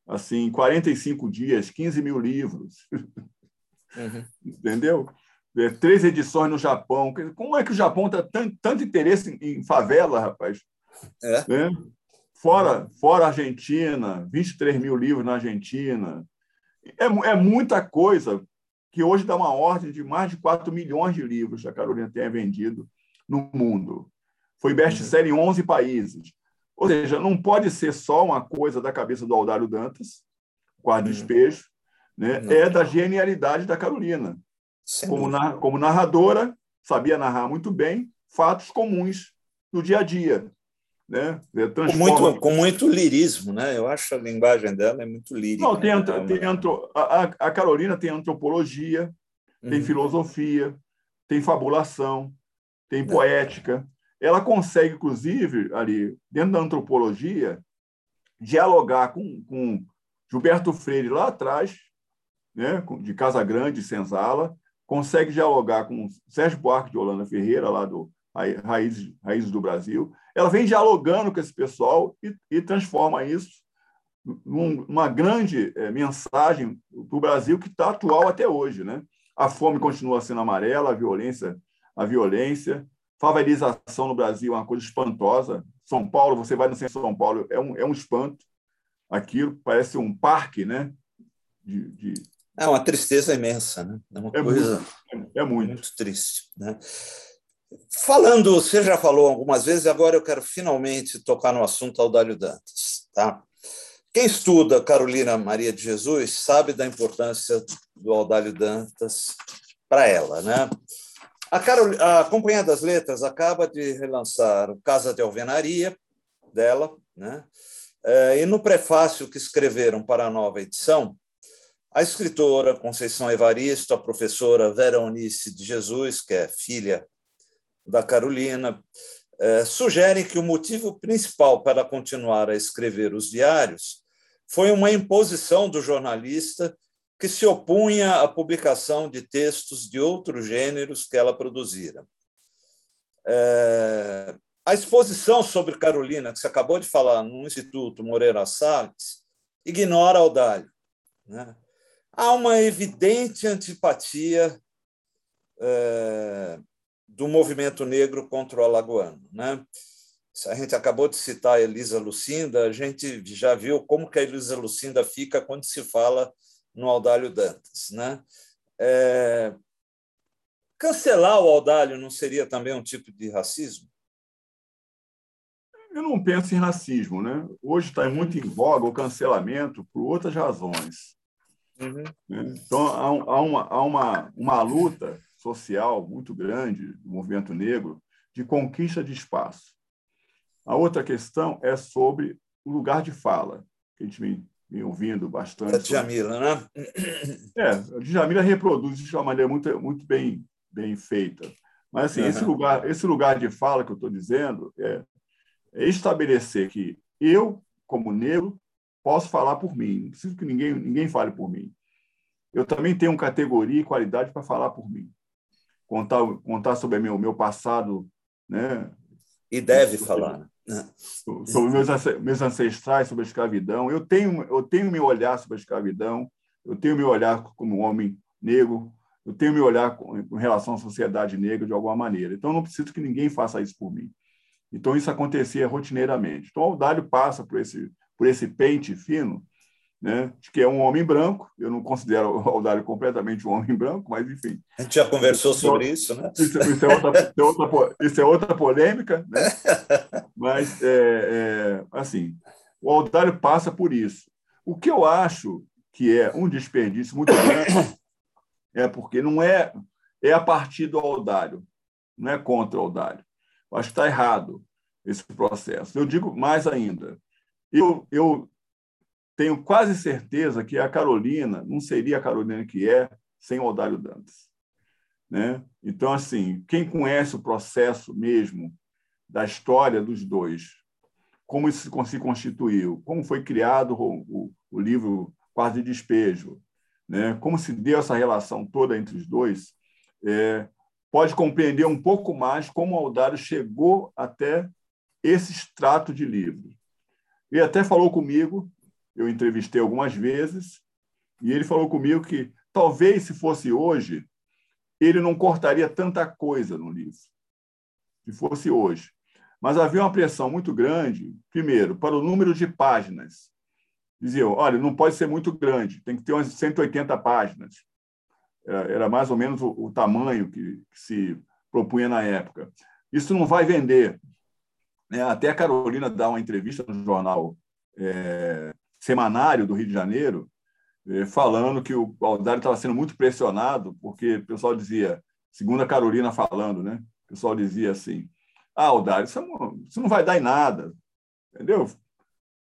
assim, 45 dias, 15 mil livros. Uhum. <laughs> Entendeu? É, três edições no Japão. Como é que o Japão tem tanto, tanto interesse em favela, rapaz? É. Né? Fora, fora Argentina, 23 mil livros na Argentina. É, é muita coisa que hoje dá uma ordem de mais de 4 milhões de livros que a Carolina tenha vendido no mundo. Foi best-seller em 11 países. Ou seja, não pode ser só uma coisa da cabeça do Aldário Dantas, quarto despejo, né? é da genialidade da Carolina. Como, na, como narradora, sabia narrar muito bem fatos comuns do dia a dia. Né? Com, muito, com muito lirismo, né? Eu acho a linguagem dela é muito lírica. Não, tem, né? tem a, a Carolina tem antropologia, uhum. tem filosofia, tem fabulação, tem é. poética, ela consegue, inclusive, ali, dentro da antropologia, dialogar com, com Gilberto Freire lá atrás, né, de Casa Grande, Senzala, consegue dialogar com Sérgio Buarque de Holanda Ferreira, lá do Raízes, Raízes do Brasil. Ela vem dialogando com esse pessoal e, e transforma isso numa grande é, mensagem para o Brasil que está atual até hoje. Né? A fome continua sendo amarela, a violência, a violência, favelização no Brasil é uma coisa espantosa. São Paulo, você vai no centro de São Paulo, é um, é um espanto. Aquilo parece um parque, né? De, de... É uma tristeza imensa, né? É uma é coisa muito, é, muito. muito triste, né? Falando, você já falou algumas vezes, agora eu quero finalmente tocar no assunto Audálio Dantas, tá? Quem estuda Carolina Maria de Jesus sabe da importância do Audálio Dantas para ela, né? A, Carol, a Companhia das Letras acaba de relançar o Casa de Alvenaria dela, né? É, e no prefácio que escreveram para a nova edição, a escritora Conceição Evaristo, a professora Vera Unice de Jesus, que é filha da Carolina, é, sugerem que o motivo principal para continuar a escrever os diários foi uma imposição do jornalista que se opunha à publicação de textos de outros gêneros que ela produzira. É, a exposição sobre Carolina, que você acabou de falar no Instituto Moreira Salles, ignora Audálio. Né? Há uma evidente antipatia é, do movimento negro contra o alagoano. Né? A gente acabou de citar a Elisa Lucinda, a gente já viu como que a Elisa Lucinda fica quando se fala no Audálio Dantas. Né? É... Cancelar o Audálio não seria também um tipo de racismo? Eu não penso em racismo. Né? Hoje está muito em voga o cancelamento por outras razões. Uhum. Então, há, uma, há uma, uma luta social muito grande do movimento negro de conquista de espaço. A outra questão é sobre o lugar de fala, que a gente vem vem ouvindo bastante. Da Djamila, né? É, a Djamila reproduz isso de uma maneira muito, muito bem, bem feita. Mas assim, uhum. esse, lugar, esse lugar de fala que eu estou dizendo é, é estabelecer que eu, como negro, posso falar por mim, não preciso que ninguém, ninguém fale por mim. Eu também tenho categoria e qualidade para falar por mim. Contar, contar sobre meu, meu passado. Né? E deve sobre, falar. Né? Sobre meus, meus ancestrais, sobre a escravidão. Eu tenho, eu tenho meu olhar sobre a escravidão, eu tenho meu olhar como homem negro, eu tenho meu olhar com, relação à sociedade negra de alguma maneira. Então, não preciso que ninguém faça isso por mim. Então, isso acontecia rotineiramente. Então, o Audálio passa por esse, por esse pente fino, né, de que é um homem branco. Eu não considero o Audálio completamente um homem branco, mas, enfim. A gente já conversou sobre isso, né? Isso, isso, é, outra, isso, é, outra, isso é outra polêmica, né? <laughs> mas, é, é, assim, o Audálio passa por isso. O que eu acho que é um desperdício muito grande <coughs> é porque não é, é a partir do Aldário, não é contra o Aldário. Eu acho que está errado esse processo. Eu digo mais ainda. Eu, eu tenho quase certeza que a Carolina não seria a Carolina que é sem o Aldário Dantas. Né? Então, assim, quem conhece o processo mesmo da história dos dois, como isso se constituiu, como foi criado o, o, o livro Quase de Despejo, né? como se deu essa relação toda entre os dois, é, pode compreender um pouco mais como Aldário chegou até esse extrato de livro. Ele até falou comigo, eu entrevistei algumas vezes, e ele falou comigo que talvez se fosse hoje, ele não cortaria tanta coisa no livro, se fosse hoje. Mas havia uma pressão muito grande, primeiro, para o número de páginas. Diziam, olha, não pode ser muito grande, tem que ter umas 180 páginas era mais ou menos o, o tamanho que, que, se propunha na época. Isso não vai vender. Né? Até a Carolina dá uma entrevista no jornal é, Semanário do Rio de Janeiro, é, falando que o Aldário estava sendo muito pressionado, porque o pessoal dizia, segundo a Carolina falando, né? o pessoal dizia assim, ah, Aldário, isso não, isso não vai dar em nada, entendeu?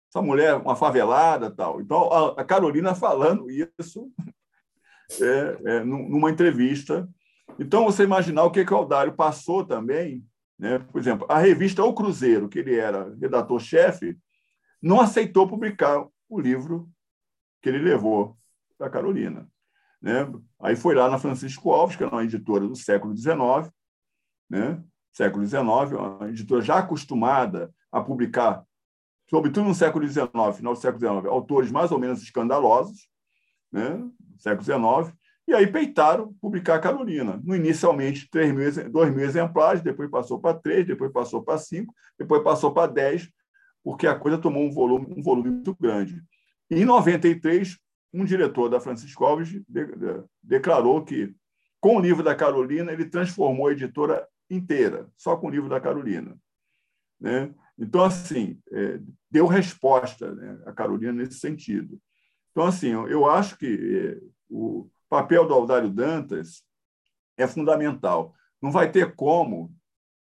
Essa mulher, uma favelada tal. Então, a Carolina falando isso <laughs> é, é, numa entrevista. Então, você imaginar o que, que o Aldário passou também. Né? Por exemplo, a revista O Cruzeiro, que ele era redator-chefe, não aceitou publicar o livro que ele levou para Carolina. Né? Aí foi lá na Francisco Alves, que era uma editora do século XIX, né? século XIX, uma editora já acostumada a publicar, sobretudo no século XIX, final do século XIX, autores mais ou menos escandalosos, né? século XIX, e aí peitaram publicar a Carolina. No, inicialmente, 3 mil, 2 mil exemplares, depois passou para 3, depois passou para 5, depois passou para 10, porque a coisa tomou um volume, um volume muito grande. E, em 93, um diretor da Francisco Alves de, de, declarou que, com o livro da Carolina, ele transformou a editora inteira, só com o livro da Carolina. Né? Então, assim, é, deu resposta né, a Carolina nesse sentido. Então, assim, eu acho que eh, o papel do Aldário Dantas é fundamental. Não vai ter como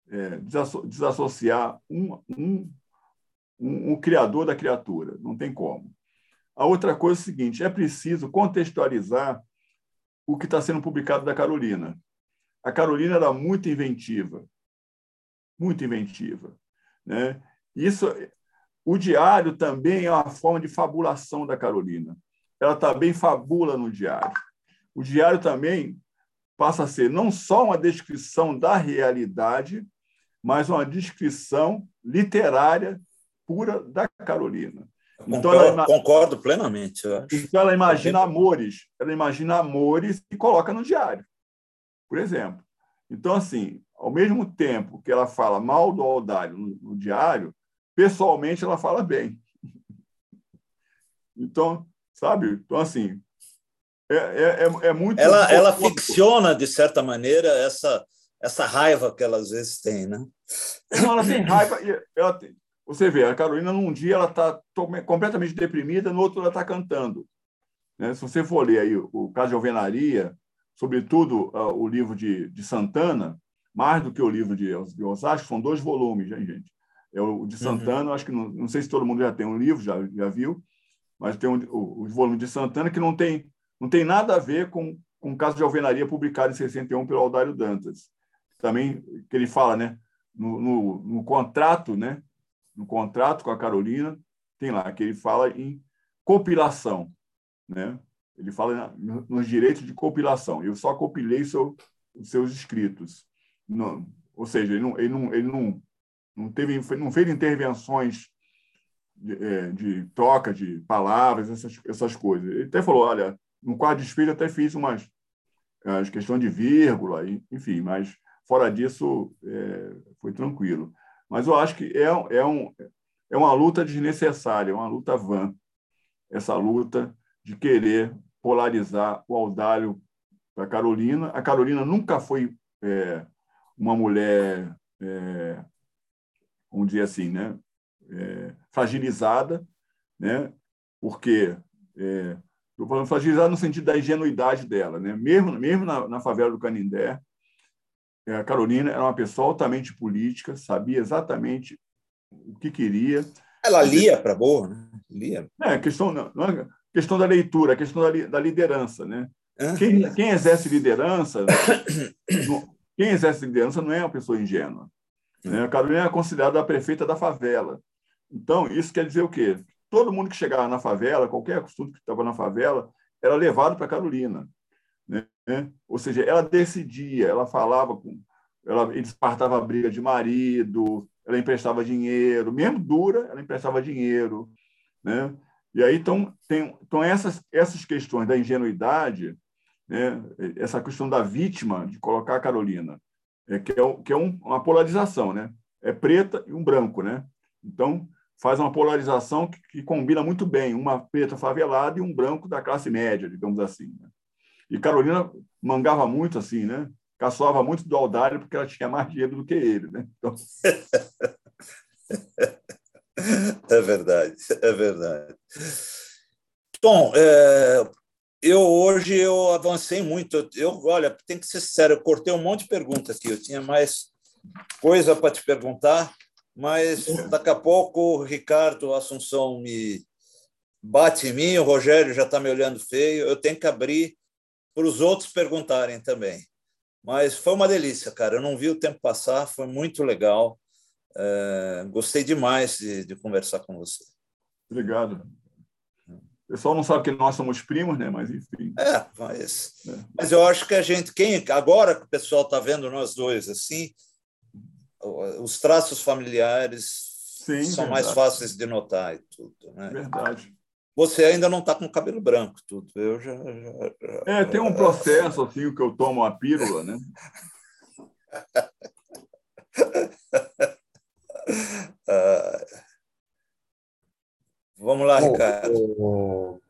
é, desassociar um, um, um, um criador da criatura. Não tem como. A outra coisa é o seguinte: é preciso contextualizar o que está sendo publicado da Carolina. A Carolina era muito inventiva, muito inventiva. Né? Isso o diário também é uma forma de fabulação da Carolina. Ela também fabula no diário. O diário também passa a ser não só uma descrição da realidade, mas uma descrição literária pura da Carolina. Então, concordo, ela, concordo plenamente. Então, ela imagina amores, ela imagina amores e coloca no diário, por exemplo. Então, assim, ao mesmo tempo que ela fala mal do Aldário no, no diário, pessoalmente ela fala bem. <laughs> Então, sabe? Então, assim, é, é, é, é muito. Ela, ela ficciona, de certa maneira, essa, essa raiva que ela às vezes tem, né? Não, ela tem raiva. Ela tem, você vê, a Carolina, num dia, ela está completamente deprimida, no outro, ela está cantando. Né? Se você for ler aí o caso de Alvenaria, sobretudo uh, o livro de, de Santana, mais do que o livro de, de Osasco, são dois volumes, hein, gente? É o de uhum. Santana, uhum. acho que não, não sei se todo mundo já tem um livro, já, já viu, mas tem um, o, os volumes de Santana que não tem, não tem nada a ver com, com o caso de alvenaria publicado em 61 pelo Aldário Dantas. Também que ele fala, né, no, no, no contrato, né, no contrato com a Carolina, tem lá que ele fala em compilação, né? Ele fala nos direitos de compilação. Eu só compilei seu, os seus escritos. Não, ou seja, ele não, ele não, ele não, não teve, não fez intervenções de, é, de troca de palavras, essas, essas coisas. Ele até falou, olha, no quadro de espelho até fiz umas as questões de vírgula, enfim, mas fora disso é, foi tranquilo. Mas eu acho que é, é, um, é uma luta desnecessária, é uma luta vã, essa luta de querer polarizar o Audálio para Carolina. A Carolina nunca foi é, uma mulher, é, vamos dizer assim, né, é, fragilizada, né, porque é, falando fragilizada no sentido da ingenuidade dela. Né? Mesmo, mesmo na, na favela do Canindé, é, a Carolina era uma pessoa altamente política, sabia exatamente o que queria. Ela lia para boa, né? Lia. É, questão, não, é questão da leitura, questão da, da liderança. Né? Quem, quem exerce liderança, <coughs> quem exerce liderança não é uma pessoa ingênua. Né? A Carolina é considerada a prefeita da favela. Então, isso quer dizer o quê? Todo mundo que chegava na favela, qualquer assunto que estava na favela, era levado para Carolina. Né? Ou seja, ela decidia, ela falava com. Ela espartava a briga de marido, ela emprestava dinheiro, mesmo dura, ela emprestava dinheiro. Né? E aí então, tem, então essas, essas questões da ingenuidade, né? essa questão da vítima, de colocar a Carolina, é, que é, que é um, uma polarização, né? é preta e um branco. Né? Então, faz uma polarização que, que, combina muito bem, uma preta favelada e um branco da classe média, digamos assim. Né? E Carolina mangava muito assim, né? Caçoava muito do Aldário porque ela tinha mais dinheiro do que ele, né? Então... <laughs> é verdade, é verdade. Tom, é, eu hoje eu avancei muito. Eu, olha, tem que ser sério, eu cortei um monte de perguntas aqui. Eu tinha mais coisa para te perguntar, mas daqui a pouco o Ricardo Assunção me bate em mim, o Rogério já está me olhando feio, eu tenho que abrir para os outros perguntarem também. Mas foi uma delícia, cara. Eu não vi o tempo passar, foi muito legal. É, gostei demais de, de, conversar com você. Obrigado. O pessoal não sabe que nós somos primos, né? Mas enfim. É, mas, é. mas eu acho que a gente, quem agora que o pessoal está vendo nós dois assim, os traços familiares Sim, são verdade. mais fáceis de notar e tudo, né? Verdade. Você ainda não está com cabelo branco, tudo. Eu já, já, já, É, tem um processo assim que eu tomo a pílula, né? <laughs> ah, vamos lá, Bom, Ricardo. O,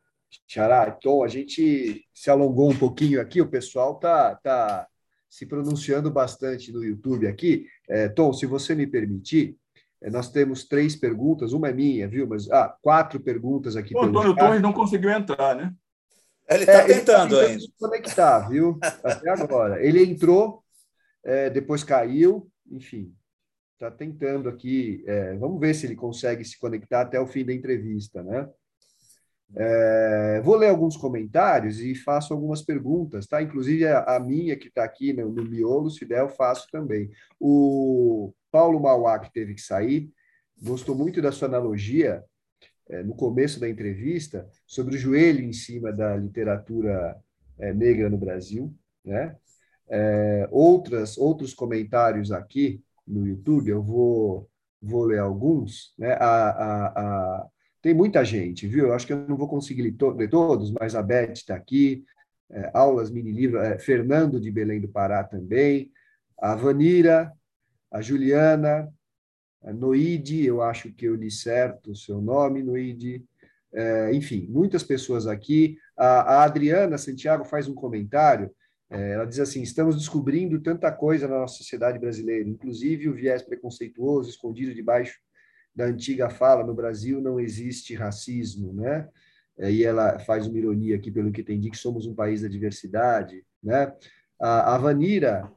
Xará, então a gente se alongou um pouquinho aqui, o pessoal tá, tá se pronunciando bastante no YouTube aqui. É, Tom, se você me permitir, é, nós temos três perguntas, uma é minha, viu? Mas ah, quatro perguntas aqui. O Antônio Torres não conseguiu entrar, né? Ele está é, tentando ele tá ainda. conectar, viu? Até agora. Ele entrou, é, depois caiu, enfim. Está tentando aqui. É, vamos ver se ele consegue se conectar até o fim da entrevista, né? É, vou ler alguns comentários e faço algumas perguntas, tá? Inclusive a, a minha que está aqui no, no miolo, se der, eu faço também. O Paulo Mauá, que teve que sair, gostou muito da sua analogia é, no começo da entrevista sobre o joelho em cima da literatura é, negra no Brasil, né? É, outras, outros comentários aqui no YouTube, eu vou, vou ler alguns, né? A, a, a tem muita gente, viu? Eu acho que eu não vou conseguir ler, to ler todos, mas a Beth está aqui, é, aulas, mini-livro, é, Fernando de Belém do Pará também, a Vanira, a Juliana, a Noide, eu acho que eu li certo o seu nome, Noide, é, enfim, muitas pessoas aqui. A, a, Adriana Santiago faz um comentário, é, ela diz assim, estamos descobrindo tanta coisa na nossa sociedade brasileira, inclusive o viés preconceituoso escondido debaixo da antiga fala, no Brasil não existe racismo, né? E ela faz uma ironia aqui, pelo que entendi, que somos um país da diversidade, né? A, Vanira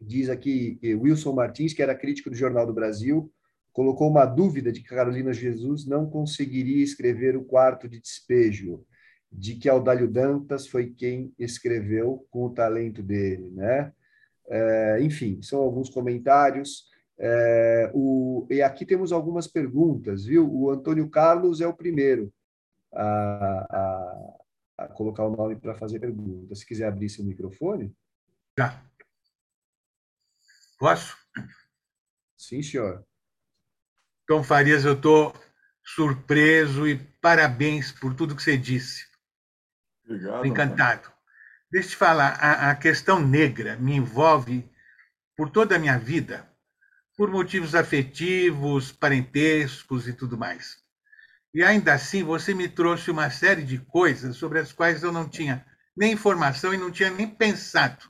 diz aqui, Wilson Martins, que era crítico do Jornal do Brasil, colocou uma dúvida de que Carolina Jesus não conseguiria escrever o quarto de despejo, de que Aldalho Dantas foi quem escreveu com o talento dele, né? É, enfim, são alguns comentários. É, o, e aqui temos algumas perguntas, viu? O Antônio Carlos é o primeiro. a, a, a colocar o nome para fazer pergunta. Se quiser abrir seu microfone. Já. Posso? Sim, senhor. Tom Farias, eu estou surpreso e parabéns por tudo que você disse. Obrigado. Encantado. Deixa eu te falar, a, a questão negra me envolve por toda a minha vida, por motivos afetivos, parentescos e tudo mais. E ainda assim, você me trouxe uma série de coisas sobre as quais eu não tinha nem informação e não tinha nem pensado.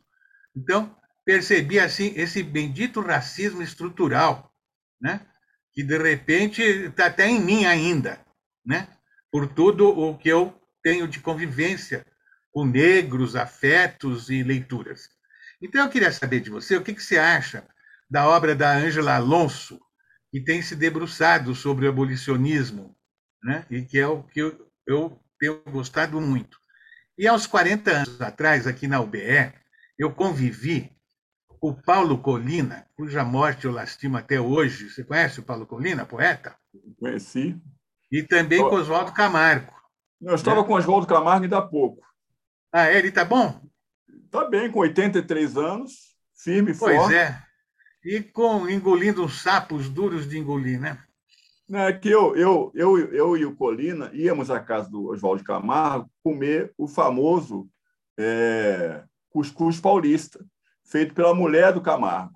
Então, percebi assim esse bendito racismo estrutural, né? Que de repente está até em mim ainda, né? Por tudo o que eu tenho de convivência com negros, afetos e leituras. Então eu queria saber de você o que, que você acha da obra da Ângela Alonso, que tem se debruçado sobre o abolicionismo, né? e que é o que eu, eu tenho gostado muito. E aos 40 anos atrás, aqui na UBE, eu convivi com o Paulo Colina, cuja morte eu lastimo até hoje. Você conhece o Paulo Colina, poeta? Conheci. E também com Oswaldo Camargo. Eu estava né? com Oswaldo Camargo ainda há pouco. Ah, é? ele está bom? Está bem, com 83 anos, firme e forte. Pois é. E com engolindo uns sapos duros de engolir, né? É que eu, eu, eu, eu e o Colina íamos à casa do Oswaldo Camargo comer o famoso é, cuscuz paulista, feito pela mulher do Camargo.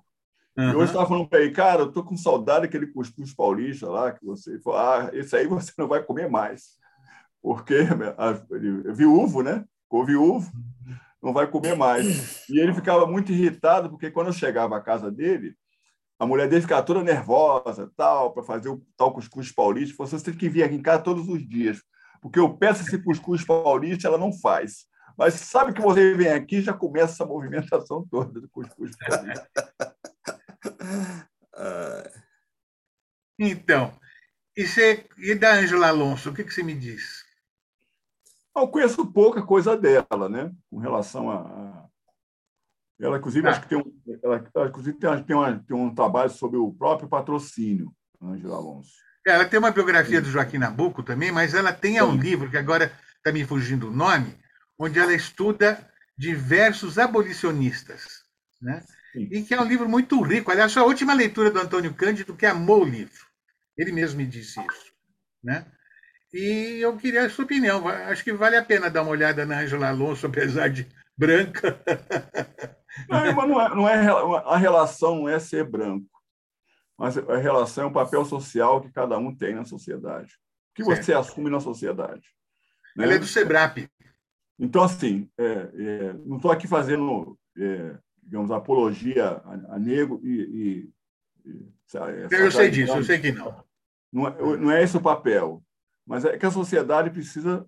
Uhum. E hoje estava falando para ele, cara, eu estou com saudade daquele cuscuz paulista lá, que você falou, ah, esse aí você não vai comer mais. Porque ele é viúvo, né? Ficou viúvo, não vai comer mais. E ele ficava muito irritado, porque quando eu chegava à casa dele, a mulher dele ficava toda nervosa, tal, para fazer o tal cuscuz paulista. Falou, você tem que vir aqui em casa todos os dias, porque eu peço esse cuscuz paulista, ela não faz. Mas sabe que você vem aqui já começa essa movimentação toda do cuscuz paulista. <laughs> Então, e, você, e da Ângela Alonso, o que, que você me diz? Eu conheço pouca coisa dela, né? Com relação a, ela, inclusive, ah. acho que tem um, ela, inclusive, tem, tem, uma, tem um trabalho sobre o próprio patrocínio, Ângela Alonso. Ela tem uma biografia do Joaquim Nabuco também, mas ela tem um livro, que agora está me fugindo o nome, onde ela estuda diversos abolicionistas. Né? E que é um livro muito rico. Aliás, a última leitura do Antônio Cândido que amou o livro. Ele mesmo me disse isso. Né? E eu queria a sua opinião. Acho que vale a pena dar uma olhada na Ângela Alonso, <laughs> apesar de branca. <laughs> Não, não é, não é, a relação não é ser branco, mas a relação é um papel social que cada um tem na sociedade. O que você certo. assume na sociedade. Né? Ela é do SEBRAP. Então, assim, é, é, não estou aqui fazendo, é, digamos, apologia a, a negro e. e, e eu sei disso, eu sei que não. Não é, não é esse o papel, mas é que a sociedade precisa,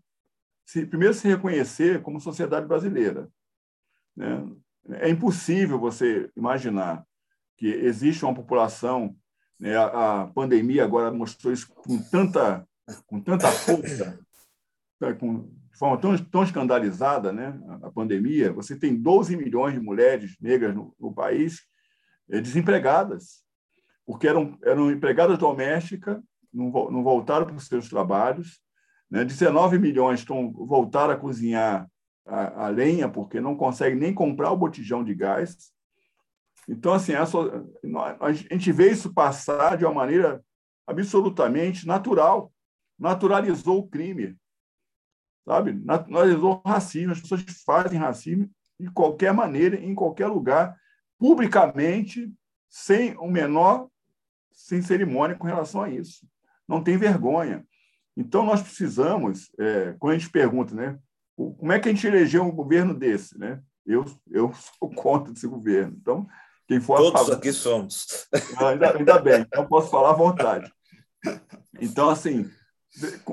se, primeiro, se reconhecer como sociedade brasileira. Né? É impossível você imaginar que existe uma população, né, a, a, pandemia agora mostrou isso com tanta, com tanta força, né, com, de forma tão, tão escandalizada, né, a, a, pandemia. Você tem 12 milhões de mulheres negras no, no país é, desempregadas, porque eram, eram empregadas domésticas, não, voltaram para os seus trabalhos, né, 19 milhões estão, voltaram a cozinhar a, a lenha, porque não consegue nem comprar o botijão de gás. Então, assim, a, a gente vê isso passar de uma maneira absolutamente natural. Naturalizou o crime, sabe? Naturalizou o racismo. As pessoas fazem racismo de qualquer maneira, em qualquer lugar, publicamente, sem o menor, sem cerimônia com relação a isso. Não tem vergonha. Então, nós precisamos, é, quando a gente pergunta, né? como é que a gente elegeu um governo desse, né? Eu, eu <laughs> sou contra esse governo. Então, quem for Todos favor... aqui somos. Ah, ainda, ainda bem, então posso falar à vontade. Então, assim,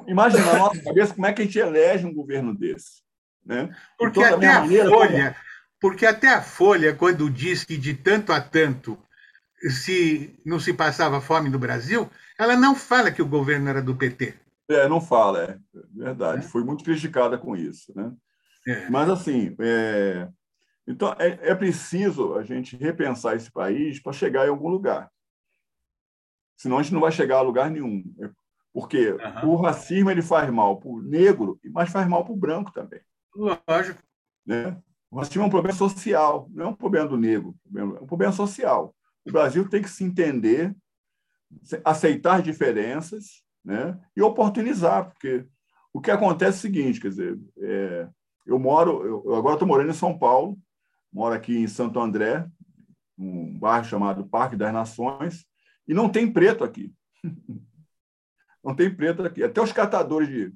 imagina na nossa cabeça como é que a gente elege um governo desse. Né? Porque até a maneira, Folha, como... porque até a Folha, quando diz que de tanto a tanto se não se passava fome no Brasil, ela não fala que o governo era do PT. É, não fala, é verdade. É. Foi muito criticada com isso, né? É. Mas assim, é... então é, é preciso a gente repensar esse país para chegar em algum lugar. Senão a gente não vai chegar a lugar nenhum. É, Porque uhum. o racismo ele faz mal para o negro, mas faz mal para o branco também. Lógico. Né? O racismo é um problema social, não é um problema do negro, é um problema social. O Brasil tem que se entender, aceitar diferenças né? e oportunizar, porque o que acontece é o seguinte, quer dizer, é, eu moro, eu agora estou morando em São Paulo, moro aqui em Santo André, um bairro chamado Parque das Nações, e não tem preto aqui. <laughs> Não tem preto aqui. Até os catadores de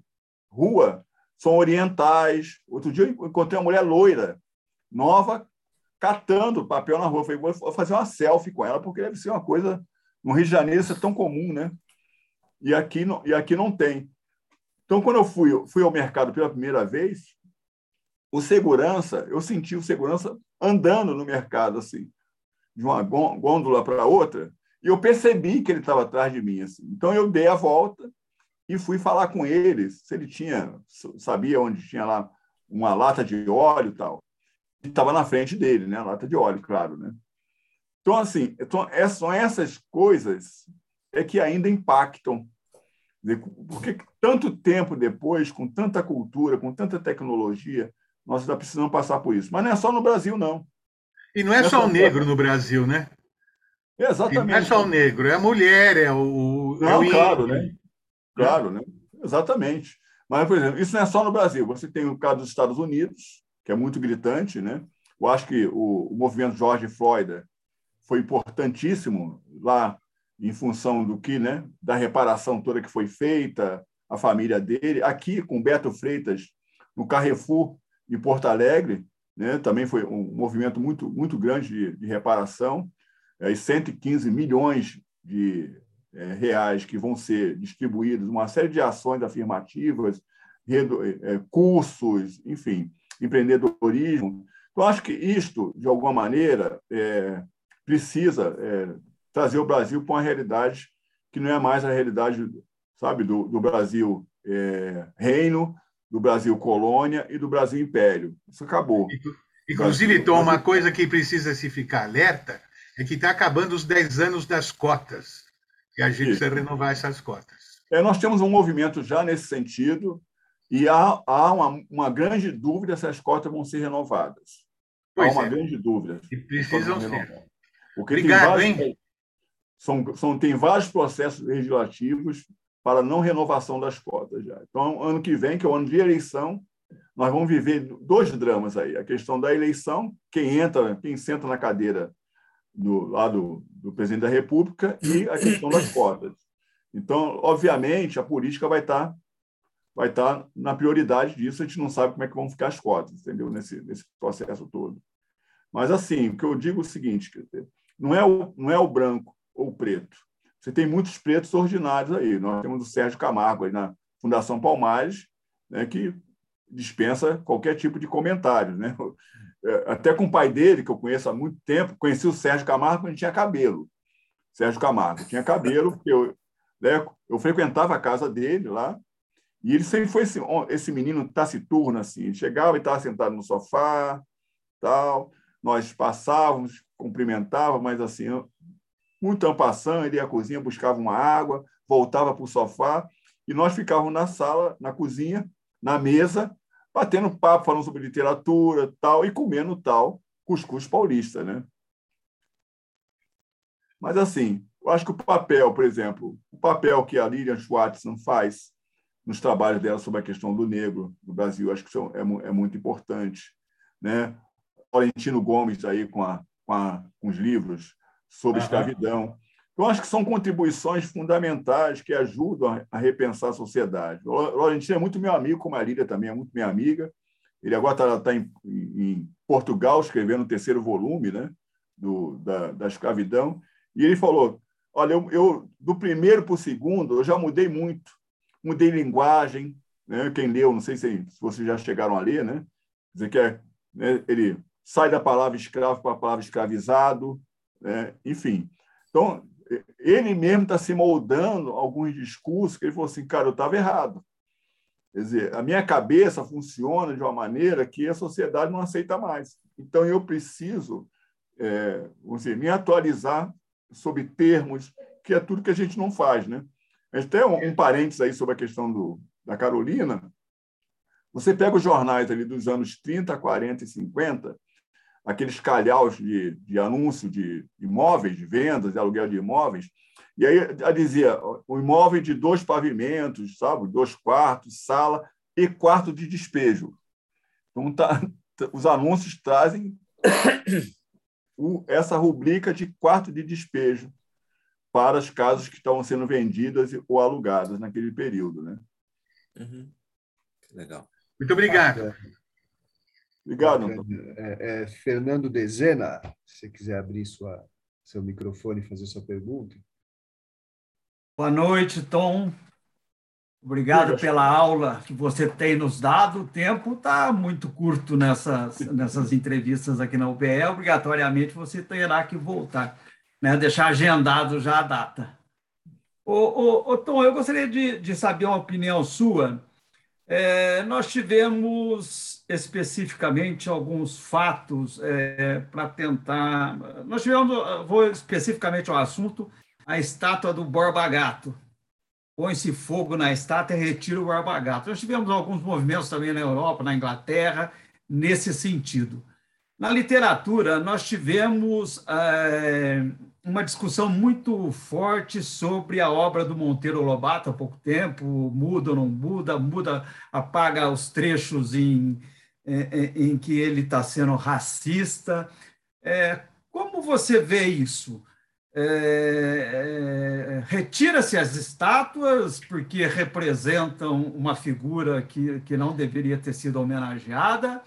rua são orientais. Outro dia eu encontrei uma mulher loira, nova, catando papel na rua. Falei, vou fazer uma selfie com ela, porque deve ser uma coisa. No Rio de Janeiro isso é tão comum, né? E aqui não, e aqui não tem. Então, quando eu fui, fui ao mercado pela primeira vez, o segurança, eu senti o segurança andando no mercado, assim, de uma gôndola para outra, e eu percebi que ele estava atrás de mim. Assim. Então, eu dei a volta e fui falar com ele, se ele tinha, sabia onde tinha lá uma lata de óleo e tal. Estava na frente dele, né? lata de óleo, claro. Né? Então, assim, então, é, são essas coisas é que ainda impactam. Porque tanto tempo depois, com tanta cultura, com tanta tecnologia, nós ainda precisamos passar por isso. Mas não é só no Brasil, não. E não é, não é só, o negro no Brasil, né? Exatamente. E não é só o negro, é a mulher, é o. Não, é o claro, né? Claro, né? Exatamente. Mas, por exemplo, isso não é só no Brasil. Você tem o caso dos Estados Unidos, que é muito gritante, né? Eu acho que o, o movimento George Floyd foi importantíssimo lá em função do que, né? Da reparação toda que foi feita, a família dele. Aqui, com Beto Freitas, no Carrefour, em Porto Alegre, né? Também foi um movimento muito, muito grande de, de reparação. É, e 115 milhões de é, reais que vão ser distribuídos, uma série de ações afirmativas, é, cursos, enfim, empreendedorismo. Então, acho que isto, de alguma maneira, é, precisa é, trazer o Brasil para uma realidade que não é mais a realidade, sabe, do, do Brasil é, reino, do Brasil colônia e do Brasil império. Isso acabou. Inclusive, Tom, uma coisa que precisa se ficar alerta é que está acabando os 10 anos das cotas, e a gente Isso. precisa renovar essas cotas. É, nós temos um movimento já nesse sentido, e há, há uma, uma grande dúvida se as cotas vão ser renovadas. Pois há uma é. grande dúvida. E precisam ser. Porque Obrigado, tem vários, hein? São, são, tem vários processos legislativos para não renovação das cotas já. Então, ano que vem, que é o ano de eleição, nós vamos viver dois dramas aí. A questão da eleição, quem entra, quem senta na cadeira do lado do presidente da República e a questão das cotas. Então, obviamente, a política vai estar vai estar na prioridade disso. A gente não sabe como é que vão ficar as cotas, entendeu? Nesse nesse processo todo. Mas assim, o que eu digo é o seguinte, não é o não é o branco ou o preto. Você tem muitos pretos ordinários aí. Nós temos o Sérgio Camargo aí na Fundação Palmares, né, que dispensa qualquer tipo de comentário, né? É, até com o pai dele, que eu conheço há muito tempo, conheci o Sérgio Camargo quando tinha cabelo. Sérgio Camargo tinha cabelo, porque eu, né, eu frequentava a casa dele lá, e ele sempre foi esse, esse menino taciturno, assim. Ele chegava e estava sentado no sofá, tal. Nós passávamos, cumprimentávamos, mas assim, muito ampassando, ele ia à cozinha, buscava uma água, voltava para o sofá, e nós ficávamos na sala, na cozinha, na mesa, batendo papo, falando sobre literatura tal, e comendo tal cuscuz paulista. Né? Mas, assim, eu acho que o papel, por exemplo, o papel que a Lilian Schwartzman faz nos trabalhos dela sobre a questão do negro no Brasil, acho que isso é, é muito importante. Né? Valentino Gomes aí com, a, com, a, com os livros sobre escravidão. Eu acho que são contribuições fundamentais que ajudam a repensar a sociedade. O Laurentino é muito meu amigo, como a Lília também é muito minha amiga. Ele agora está tá em, em, Portugal escrevendo o terceiro volume né, do, da, da escravidão. E ele falou: Olha, eu, eu do primeiro para o segundo, eu já mudei muito. Mudei linguagem. Né? Quem leu, não sei se, vocês já chegaram a ler, né? Dizer que é, né, ele sai da palavra escravo para a palavra escravizado, né? enfim. Então, ele mesmo está se moldando alguns discursos que ele falou assim, cara, eu estava errado. Quer dizer, a minha cabeça funciona de uma maneira que a sociedade não aceita mais. Então, eu preciso é, dizer, me atualizar sobre termos, que é tudo que a gente não faz. Né? Até um, um parênteses aí sobre a questão do, da Carolina. Você pega os jornais ali dos anos 30, 40 e 50, aqueles calhaus de, de anúncio de imóveis, de vendas, de aluguel de imóveis, e aí ela dizia o imóvel de dois pavimentos, sabe, dois quartos, sala e quarto de despejo. Então tá, os anúncios trazem <coughs> essa rubrica de quarto de despejo para as casas que estavam sendo vendidas ou alugadas naquele período, né? Uhum. Legal. Muito obrigado. Obrigado. É, é, Fernando Dezena, se você quiser abrir sua, seu microfone e fazer sua pergunta. Boa noite, Tom. Obrigado pela aula que você tem nos dado. O tempo está muito curto nessas, nessas entrevistas aqui na UBE. Obrigatoriamente você terá que voltar, né? deixar agendado já a data. Ô, ô, ô Tom, eu gostaria de, de saber uma opinião sua. É, nós tivemos especificamente alguns fatos é, para tentar. Nós tivemos, vou especificamente ao assunto, a estátua do Borba Gato. Põe-se fogo na estátua e retira o Borba Gato. Nós tivemos alguns movimentos também na Europa, na Inglaterra, nesse sentido. Na literatura, nós tivemos é, uma discussão muito forte sobre a obra do Monteiro Lobato há pouco tempo, muda ou não muda, muda, apaga os trechos em, em, em que ele está sendo racista. É, como você vê isso? É, é, retira-se as estátuas porque representam uma figura que, que não deveria ter sido homenageada.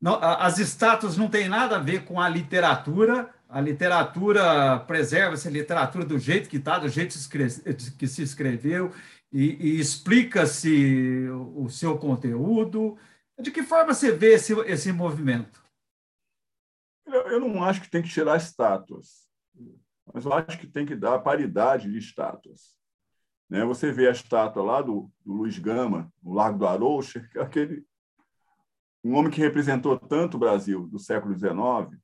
Não, as estátuas não têm nada a ver com a literatura. A literatura preserva-se a literatura do jeito que está, do jeito que se escreveu, e, e explica-se o seu conteúdo. De que forma você vê esse, esse movimento? Eu, não acho que tem que tirar estátuas mas eu acho que tem que dar paridade de estátuas. Né? Você vê a estátua lá do, do Luiz Gama, no Largo do Arouche, é aquele um homem que representou tanto o Brasil do século XIX,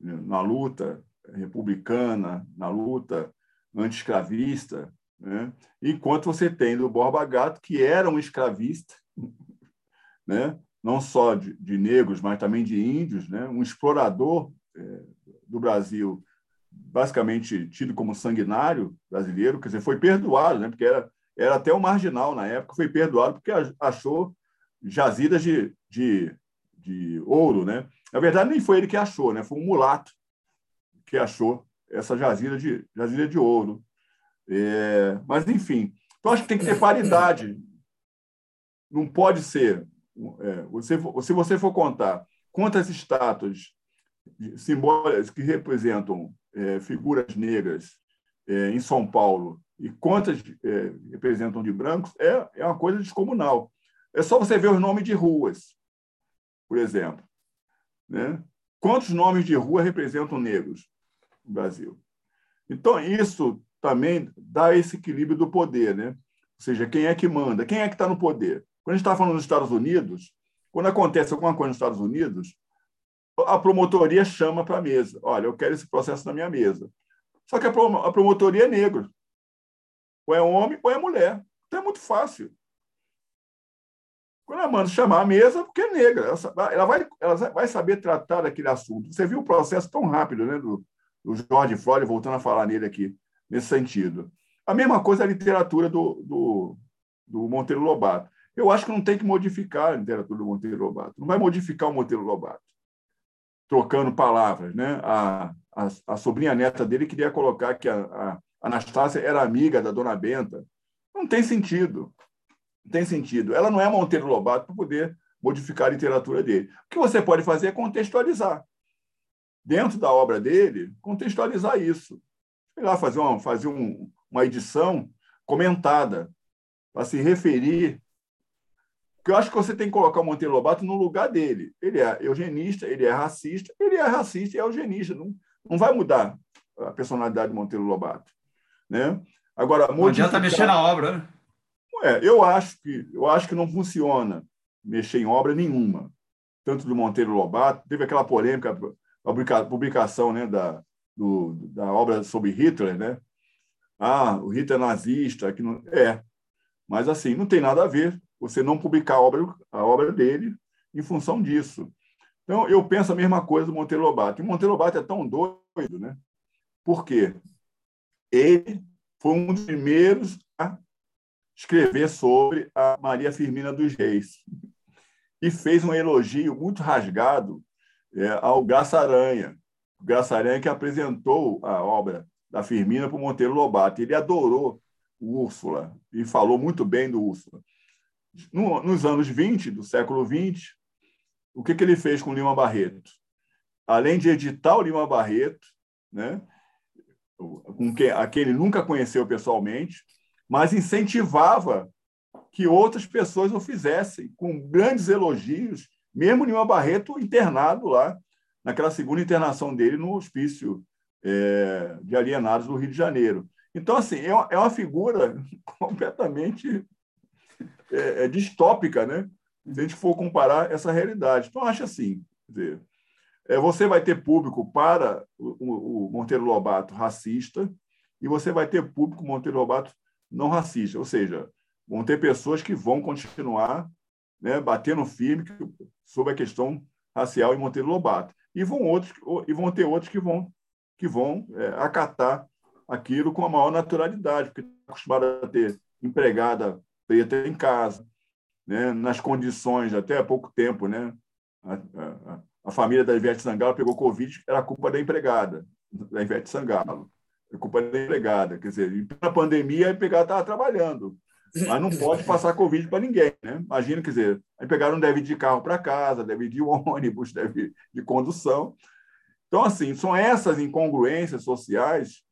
né? na luta republicana, na luta anti-escravista, né? enquanto você tem do Borba Gato, que era um escravista, <laughs> né? não só de, de negros, mas também de índios, né? um explorador é, do Brasil basicamente tido como sanguinário brasileiro, quer dizer, foi perdoado, né? porque era, era até o marginal na época, foi perdoado porque achou jazidas de, de, de ouro. Né? Na verdade, nem foi ele que achou, né? foi um mulato que achou essa jazida de, jazida de ouro. É, mas, enfim, então acho que tem que ter paridade. Não pode ser. É, você, se você for contar quantas estátuas simbólicas que representam é, figuras negras é, em São Paulo e quantas é, representam de brancos é, é uma coisa descomunal. É só você ver os nomes de ruas, por exemplo. Né? Quantos nomes de rua representam negros no Brasil? Então, isso também dá esse equilíbrio do poder. Né? Ou seja, quem é que manda? Quem é que está no poder? Quando a gente está falando dos Estados Unidos, quando acontece alguma coisa nos Estados Unidos, a promotoria chama para a mesa. Olha, eu quero esse processo na minha mesa. Só que a promotoria é negro. Ou é homem ou é mulher. Então é muito fácil. Quando a manda chamar a mesa, porque é negra, ela vai, ela vai saber tratar daquele assunto. Você viu o processo tão rápido né, do, do George Floyd, voltando a falar nele aqui, nesse sentido. A mesma coisa a literatura do, do, do Monteiro Lobato. Eu acho que não tem que modificar a literatura do Monteiro Lobato. Não vai modificar o Monteiro Lobato trocando palavras. Né? A, a, a sobrinha neta dele queria colocar que a, a Anastácia era amiga da dona Benta. Não tem sentido. Não tem sentido. Ela não é Monteiro Lobato para poder modificar a literatura dele. O que você pode fazer é contextualizar. Dentro da obra dele, contextualizar isso. Sei lá, fazer uma, fazer um, uma edição comentada para se referir porque eu acho que você tem que colocar o Monteiro Lobato no lugar dele. Ele é eugenista, ele é racista, ele é racista e é eugenista. Não, não vai mudar a personalidade do Monteiro Lobato. Né? Agora, não adianta mexer na obra. Eu acho que eu acho que não funciona mexer em obra nenhuma, tanto do Monteiro Lobato. Teve aquela polêmica, a publicação né, da, do, da obra sobre Hitler, né? ah, o Hitler é nazista, que não é, mas assim não tem nada a ver você não publicar a obra, a obra dele em função disso. Então eu penso a mesma coisa do Monteiro Lobato. E o Monteiro Lobato é tão doido, né? Por quê? Ele foi um dos primeiros escrever sobre a Maria Firmina dos Reis e fez um elogio muito rasgado é, ao Graça Aranha. O Graça Aranha que apresentou a obra da Firmina para o Monteiro Lobato. Ele adorou o Úrsula e falou muito bem do Úrsula. No, nos anos 20 do século 20, o que, que ele fez com Lima Barreto? Além de editar o Lima Barreto, né, com quem, a quem ele nunca conheceu pessoalmente, mas incentivava que outras pessoas o fizessem, com grandes elogios, mesmo Lima Barreto internado lá, naquela segunda internação dele no hospício é, de alienados do Rio de Janeiro. Então, assim, é uma, é uma figura <laughs> completamente é, é distópica, né? Se a gente for comparar essa realidade. Então, acho assim, dizer, é, você vai ter público para o, o, Monteiro Lobato racista e você vai ter público Monteiro Lobato não racista, ou seja, vão ter pessoas que vão continuar né, batendo firme sobre a questão racial em Monteiro Lobato e vão outros e vão ter outros que vão que vão é, acatar aquilo com a maior naturalidade, porque está a ter empregada preta em casa, né, nas condições até há pouco tempo, né, a, a, a família da Ivete Sangalo pegou Covid, era culpa da empregada, da Ivete Sangalo. É culpa da empregada. Quer dizer, na pandemia, a empregada estava trabalhando. Mas não pode <laughs> passar Covid para ninguém. Né? Imagina, quer dizer, a empregada não deve ir de carro para casa, deve ir de <laughs> ônibus, deve ir de condução. Então, assim, são essas incongruências sociais,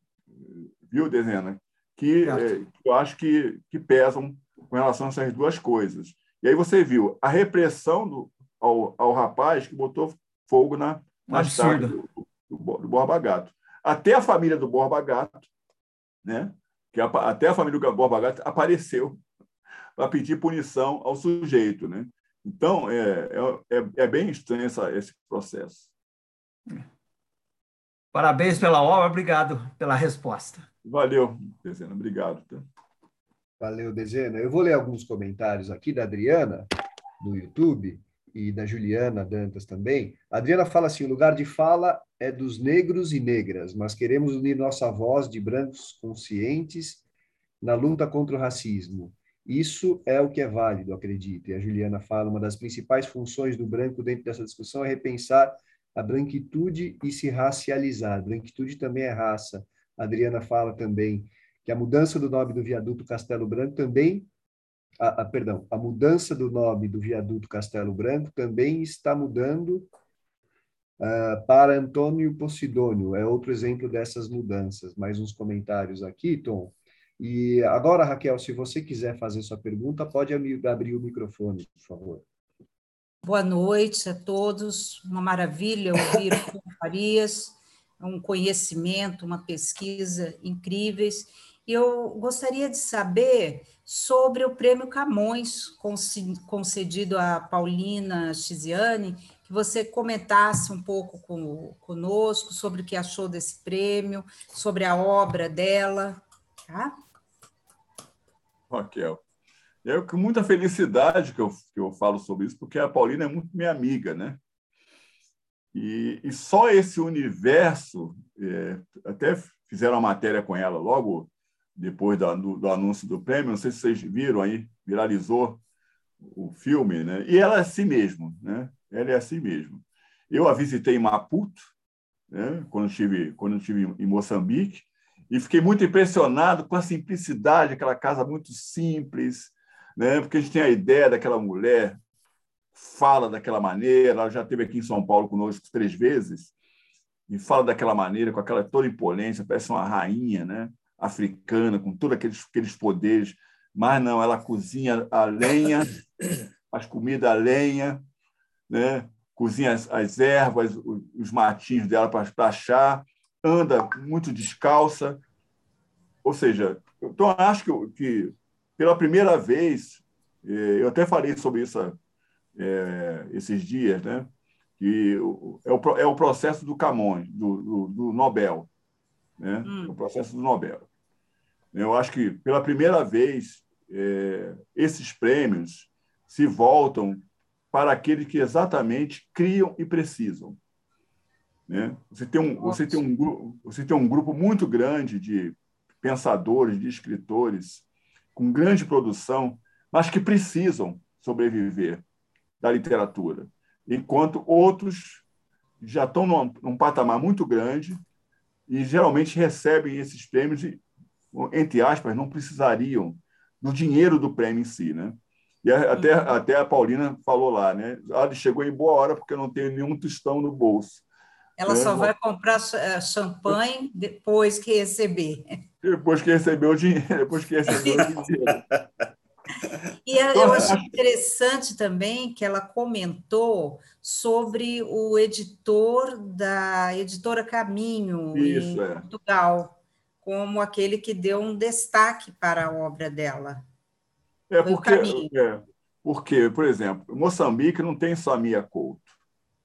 viu, Dezena, que, é, eu acho que, que pesam com relação a essas duas coisas. E aí você viu a repressão do, ao, ao rapaz que botou fogo na, na do, do, do Borba Gato. Até a família do Borba Gato, né? que a, até a família do Borba Gato apareceu para pedir punição ao sujeito. Né? Então, é, é, é, é bem estranho essa, esse processo. Parabéns pela obra, obrigado pela resposta. Valeu, Dezena, obrigado. Tá? Valeu, Dezena. Eu vou ler alguns comentários aqui da Adriana, do YouTube e da Juliana Dantas também. A Adriana fala assim: o lugar de fala é dos negros e negras, mas queremos unir nossa voz de brancos conscientes na luta contra o racismo. Isso é o que é válido, acredito. E a Juliana fala: uma das principais funções do branco dentro dessa discussão é repensar a branquitude e se racializar. Branquitude também é raça. A Adriana fala também que a mudança do nome do viaduto Castelo Branco também a, a, perdão, a mudança do nome do viaduto Castelo Branco também está mudando uh, para Antônio Posidônio. É outro exemplo dessas mudanças. Mais uns comentários aqui, Tom. E agora, Raquel, se você quiser fazer sua pergunta, pode abrir o microfone, por favor. Boa noite a todos. Uma maravilha ouvir o Farias, um conhecimento, uma pesquisa incríveis. Eu gostaria de saber sobre o prêmio Camões concedido a Paulina Chiziane, você comentasse um pouco com, conosco sobre o que achou desse prêmio, sobre a obra dela. Tá? Raquel, eu com muita felicidade que eu, que eu falo sobre isso, porque a Paulina é muito minha amiga, né? E, e só esse universo, é, até fizeram uma matéria com ela logo depois do, do, do, anúncio do prêmio. Não sei se vocês viram aí, viralizou o filme, né? E ela é assim mesmo, né? Ela é assim mesmo. Eu a visitei em Maputo, né? quando estive quando estive em Moçambique, e fiquei muito impressionado com a simplicidade, aquela casa muito simples, né? Porque a gente tem a ideia daquela mulher fala daquela maneira, ela já esteve aqui em São Paulo conosco três vezes, e fala daquela maneira, com aquela toda imponência, parece uma rainha, né? africana, com todos aqueles, aqueles poderes, mas não, ela cozinha a lenha, <coughs> as comidas a lenha, né? cozinha as, as ervas, os, os matinhos dela para chá, anda muito descalça. Ou seja, então acho que, que pela primeira vez, eh, eu até falei sobre isso é, esses dias, né? que é o, é o processo do Camões, do, do, do Nobel. Né? Hum. O processo do Nobel. Eu acho que, pela primeira vez, é, esses prêmios se voltam para aqueles que exatamente criam e precisam. Né? Você, tem um, você, tem um, você tem um grupo muito grande de pensadores, de escritores, com grande produção, mas que precisam sobreviver da literatura, enquanto outros já estão num, num patamar muito grande e geralmente recebem esses prêmios e, entre aspas, não precisariam do dinheiro do prêmio em si, né? E até, uhum. até a Paulina falou lá, né? Ah, ele chegou em boa hora porque eu não tenho nenhum tostão no bolso. Ela é, só vai comprar eh, champanhe depois que receber. Depois que recebeu o dinheiro. <laughs> Depois que recebeu o dinheiro. E eu achei interessante também que ela comentou sobre o editor da editora Caminho, Isso, em é. Portugal, como aquele que deu um destaque para a obra dela. É porque, é, porque, por exemplo, Moçambique não tem só Mia Couto.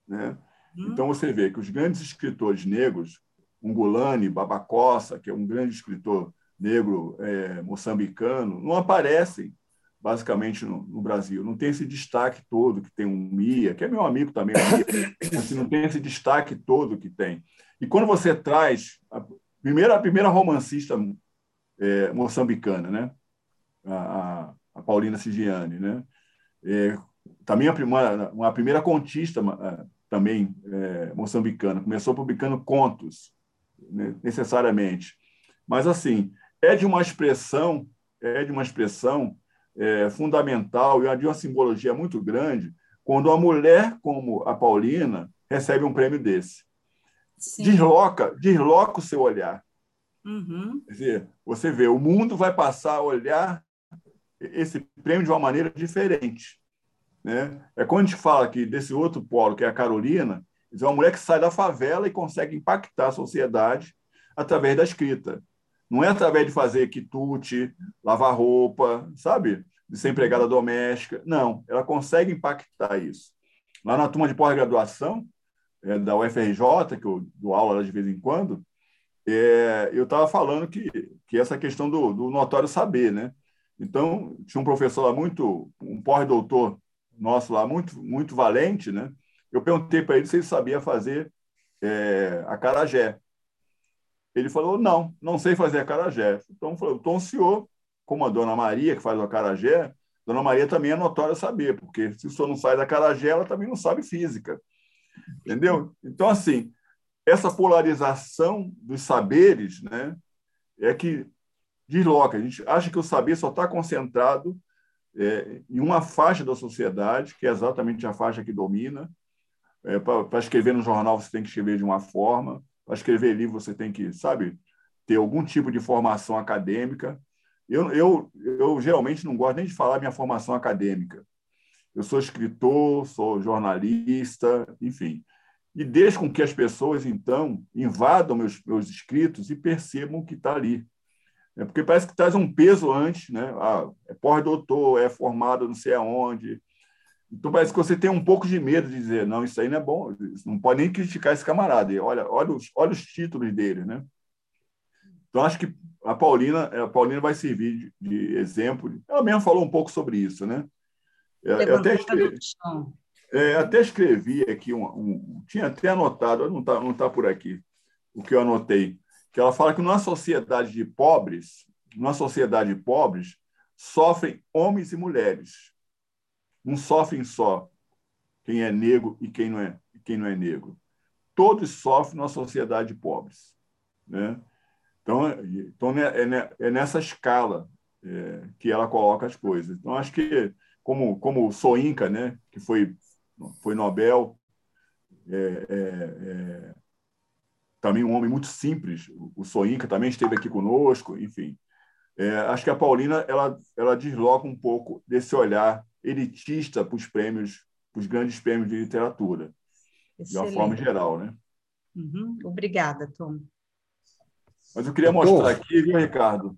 Né? Hum. Então você vê que os grandes escritores negros, Ungulani, Babacossa, que é um grande escritor negro é, moçambicano, não aparecem basicamente no, no, Brasil. Não tem esse destaque todo que tem um Mia, que é meu amigo também, assim, não tem esse destaque todo que tem. E quando você traz a primeira, a primeira romancista é, moçambicana, né? a, a Paulina Sigiani, né? É, também a primeira, uma primeira contista também é, moçambicana, começou publicando contos, né, necessariamente. Mas, assim, é de uma expressão, é de uma expressão é, fundamental e de uma simbologia muito grande quando uma mulher como a Paulina recebe um prêmio desse. Sim. Desloca, desloca o seu olhar. Uhum. Quer dizer, você vê, o mundo vai passar a olhar esse prêmio de uma maneira diferente. Né? É quando a gente fala aqui desse outro polo, que é a Carolina, é uma mulher que sai da favela e consegue impactar a sociedade através da escrita. Não é através de fazer quitute, lavar roupa, sabe? De ser empregada doméstica. Não, ela consegue impactar isso. Lá na turma de pós-graduação é, da UFRJ, que eu dou aula de vez em quando, é, eu estava falando que, que essa questão do, do notório saber, né? Então, tinha um professor lá muito, um pós-doutor nosso lá, muito, muito valente, né? Eu perguntei para ele se ele sabia fazer é, acarajé. Ele falou, não, não sei fazer acarajé. Então, falou, então o senhor, como a dona Maria, que faz o acarajé, dona Maria também é notória saber, porque se o senhor não faz acarajé, ela também não sabe física. Entendeu? Então, assim, essa polarização dos saberes né, é que desloca. A gente acha que o saber só está concentrado é, em uma faixa da sociedade, que é exatamente a faixa que domina. É, Para escrever no jornal, você tem que escrever de uma forma. Para escrever livro, você tem que, sabe, ter algum tipo de formação acadêmica. Eu, eu, eu geralmente não gosto nem de falar minha formação acadêmica. Eu sou escritor, sou jornalista, enfim. E deixo com que as pessoas, então, invadam meus, meus escritos e percebam o que está ali. É porque parece que traz um peso antes, né? Ah, é pós-doutor, é formado não sei aonde. Então parece que você tem um pouco de medo de dizer, não, isso aí não é bom, não pode nem criticar esse camarada. E olha, olha os, olha os títulos dele, né? Então acho que a Paulina, a Paulina vai servir de, de exemplo. Ela mesma falou um pouco sobre isso, né? Eu, até escrevi, é, até escrevi aqui um, um, tinha até anotado, não está não tá por aqui o que eu anotei que ela fala que numa sociedade de pobres, numa sociedade de pobres, sofrem homens e mulheres. Não sofrem só quem é negro e quem não é, quem não é negro. Todos sofrem numa sociedade de pobres. Né? Então, então é, é nessa escala é, que ela coloca as coisas. Então, acho que, como, como o Soinca, né, que foi, foi Nobel, é, é, é também um homem muito simples. O Soinca também esteve aqui conosco, enfim. É, acho que a Paulina ela, ela desloca um pouco desse olhar elitista para os prêmios, para os grandes prêmios de literatura, Excelente. de uma forma geral, né? Uhum. Obrigada, Tom. Mas eu queria mostrar aqui, viu, Ricardo?